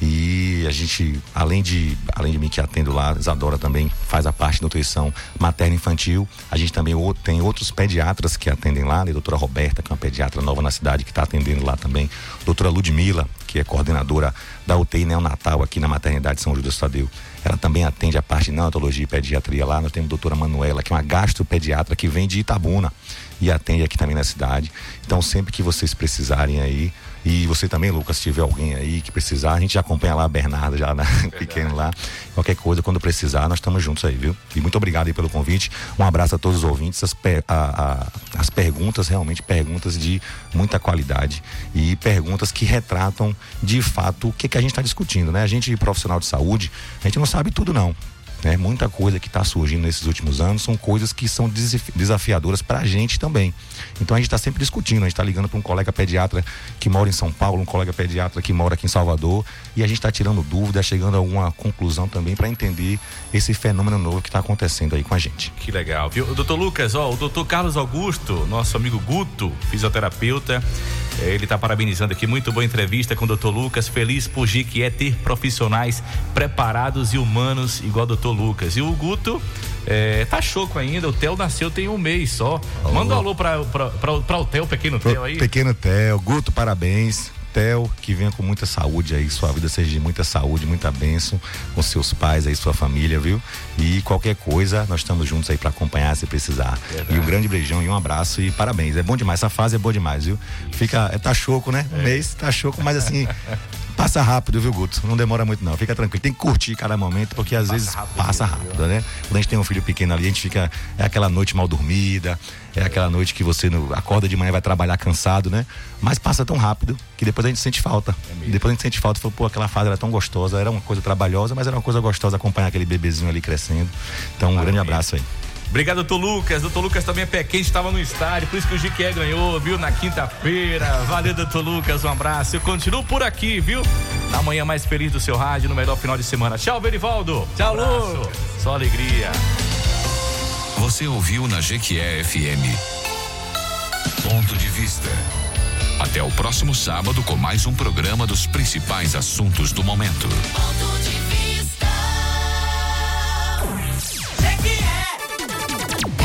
e a gente, além de, além de mim que atendo lá, Isadora também faz a parte de nutrição materna infantil. A gente também tem outros pediatras que atendem lá, né? Doutora Roberta, que é uma pediatra nova na cidade, que está atendendo lá também. Doutora Ludmila, que é coordenadora da UTI neonatal aqui na maternidade São Judas Tadeu. Ela também atende a parte de neonatologia e pediatria lá. Nós temos a doutora Manuela, que é uma gastropediatra que vem de Itabuna e atende aqui também na cidade. Então, sempre que vocês precisarem aí, E você também, Lucas, se tiver alguém aí que precisar, a gente já acompanha lá a Bernarda, já na, pequeno lá. Qualquer coisa, quando precisar, nós estamos juntos aí, viu? E muito obrigado aí pelo convite. Um abraço a todos os ouvintes. As, per, a, a, as perguntas, realmente, perguntas de muita qualidade e perguntas que retratam de fato o que, que a gente está discutindo, né? A gente, profissional de saúde, a gente não sabe tudo, não. Né? Muita coisa que está surgindo nesses últimos anos são coisas que são desafiadoras para a gente também. Então a gente está sempre discutindo, a gente está ligando para um colega pediatra que mora em São Paulo, um colega pediatra que mora aqui em Salvador, e a gente está tirando dúvidas, chegando a alguma conclusão também para entender esse fenômeno novo que está acontecendo aí com a gente. Que legal, viu? Doutor Lucas, ó, o doutor Carlos Augusto, nosso amigo Guto, fisioterapeuta, eh, ele está parabenizando aqui, muito boa entrevista com o doutor Lucas, feliz por que é ter profissionais preparados e humanos igual o doutor Lucas. E o Guto é, tá choco ainda, o Theo nasceu tem um mês só. Manda um alô pra, pra, pra, pra o Theo, pequeno Theo aí. Pequeno Theo, Guto, parabéns. Theo, que venha com muita saúde aí, sua vida seja de muita saúde, muita bênção com seus pais aí, sua família, viu? E qualquer coisa, nós estamos juntos aí para acompanhar se precisar. E um grande beijão e um abraço e parabéns. É bom demais, essa fase é boa demais, viu? Fica, é, tá choco, né? Um é. mês, tá choco, mas assim, Passa rápido, viu, Guto? Não demora muito, não. Fica tranquilo. Tem que curtir cada momento, porque às passa vezes rápido, passa rápido, né? Quando a gente tem um filho pequeno ali, a gente fica. É aquela noite mal dormida, é, é. aquela noite que você no, acorda de manhã vai trabalhar cansado, né? Mas passa tão rápido que depois a gente sente falta. É depois a gente sente falta. Falou, pô, aquela fase era tão gostosa. Era uma coisa trabalhosa, mas era uma coisa gostosa acompanhar aquele bebezinho ali crescendo. Então, um grande abraço aí. Obrigado, doutor Lucas. Doutor Lucas também é pé quente, estava no estádio, por isso que o Jiqué ganhou, viu? Na quinta-feira. Valeu, doutor Lucas, um abraço. Eu continuo por aqui, viu? Na manhã mais feliz do seu rádio, no melhor final de semana. Tchau, Berivaldo. Tchau, Lu. Só alegria. Você ouviu na Jequié FM. Ponto de vista. Até o próximo sábado com mais um programa dos principais assuntos do momento. Ponto de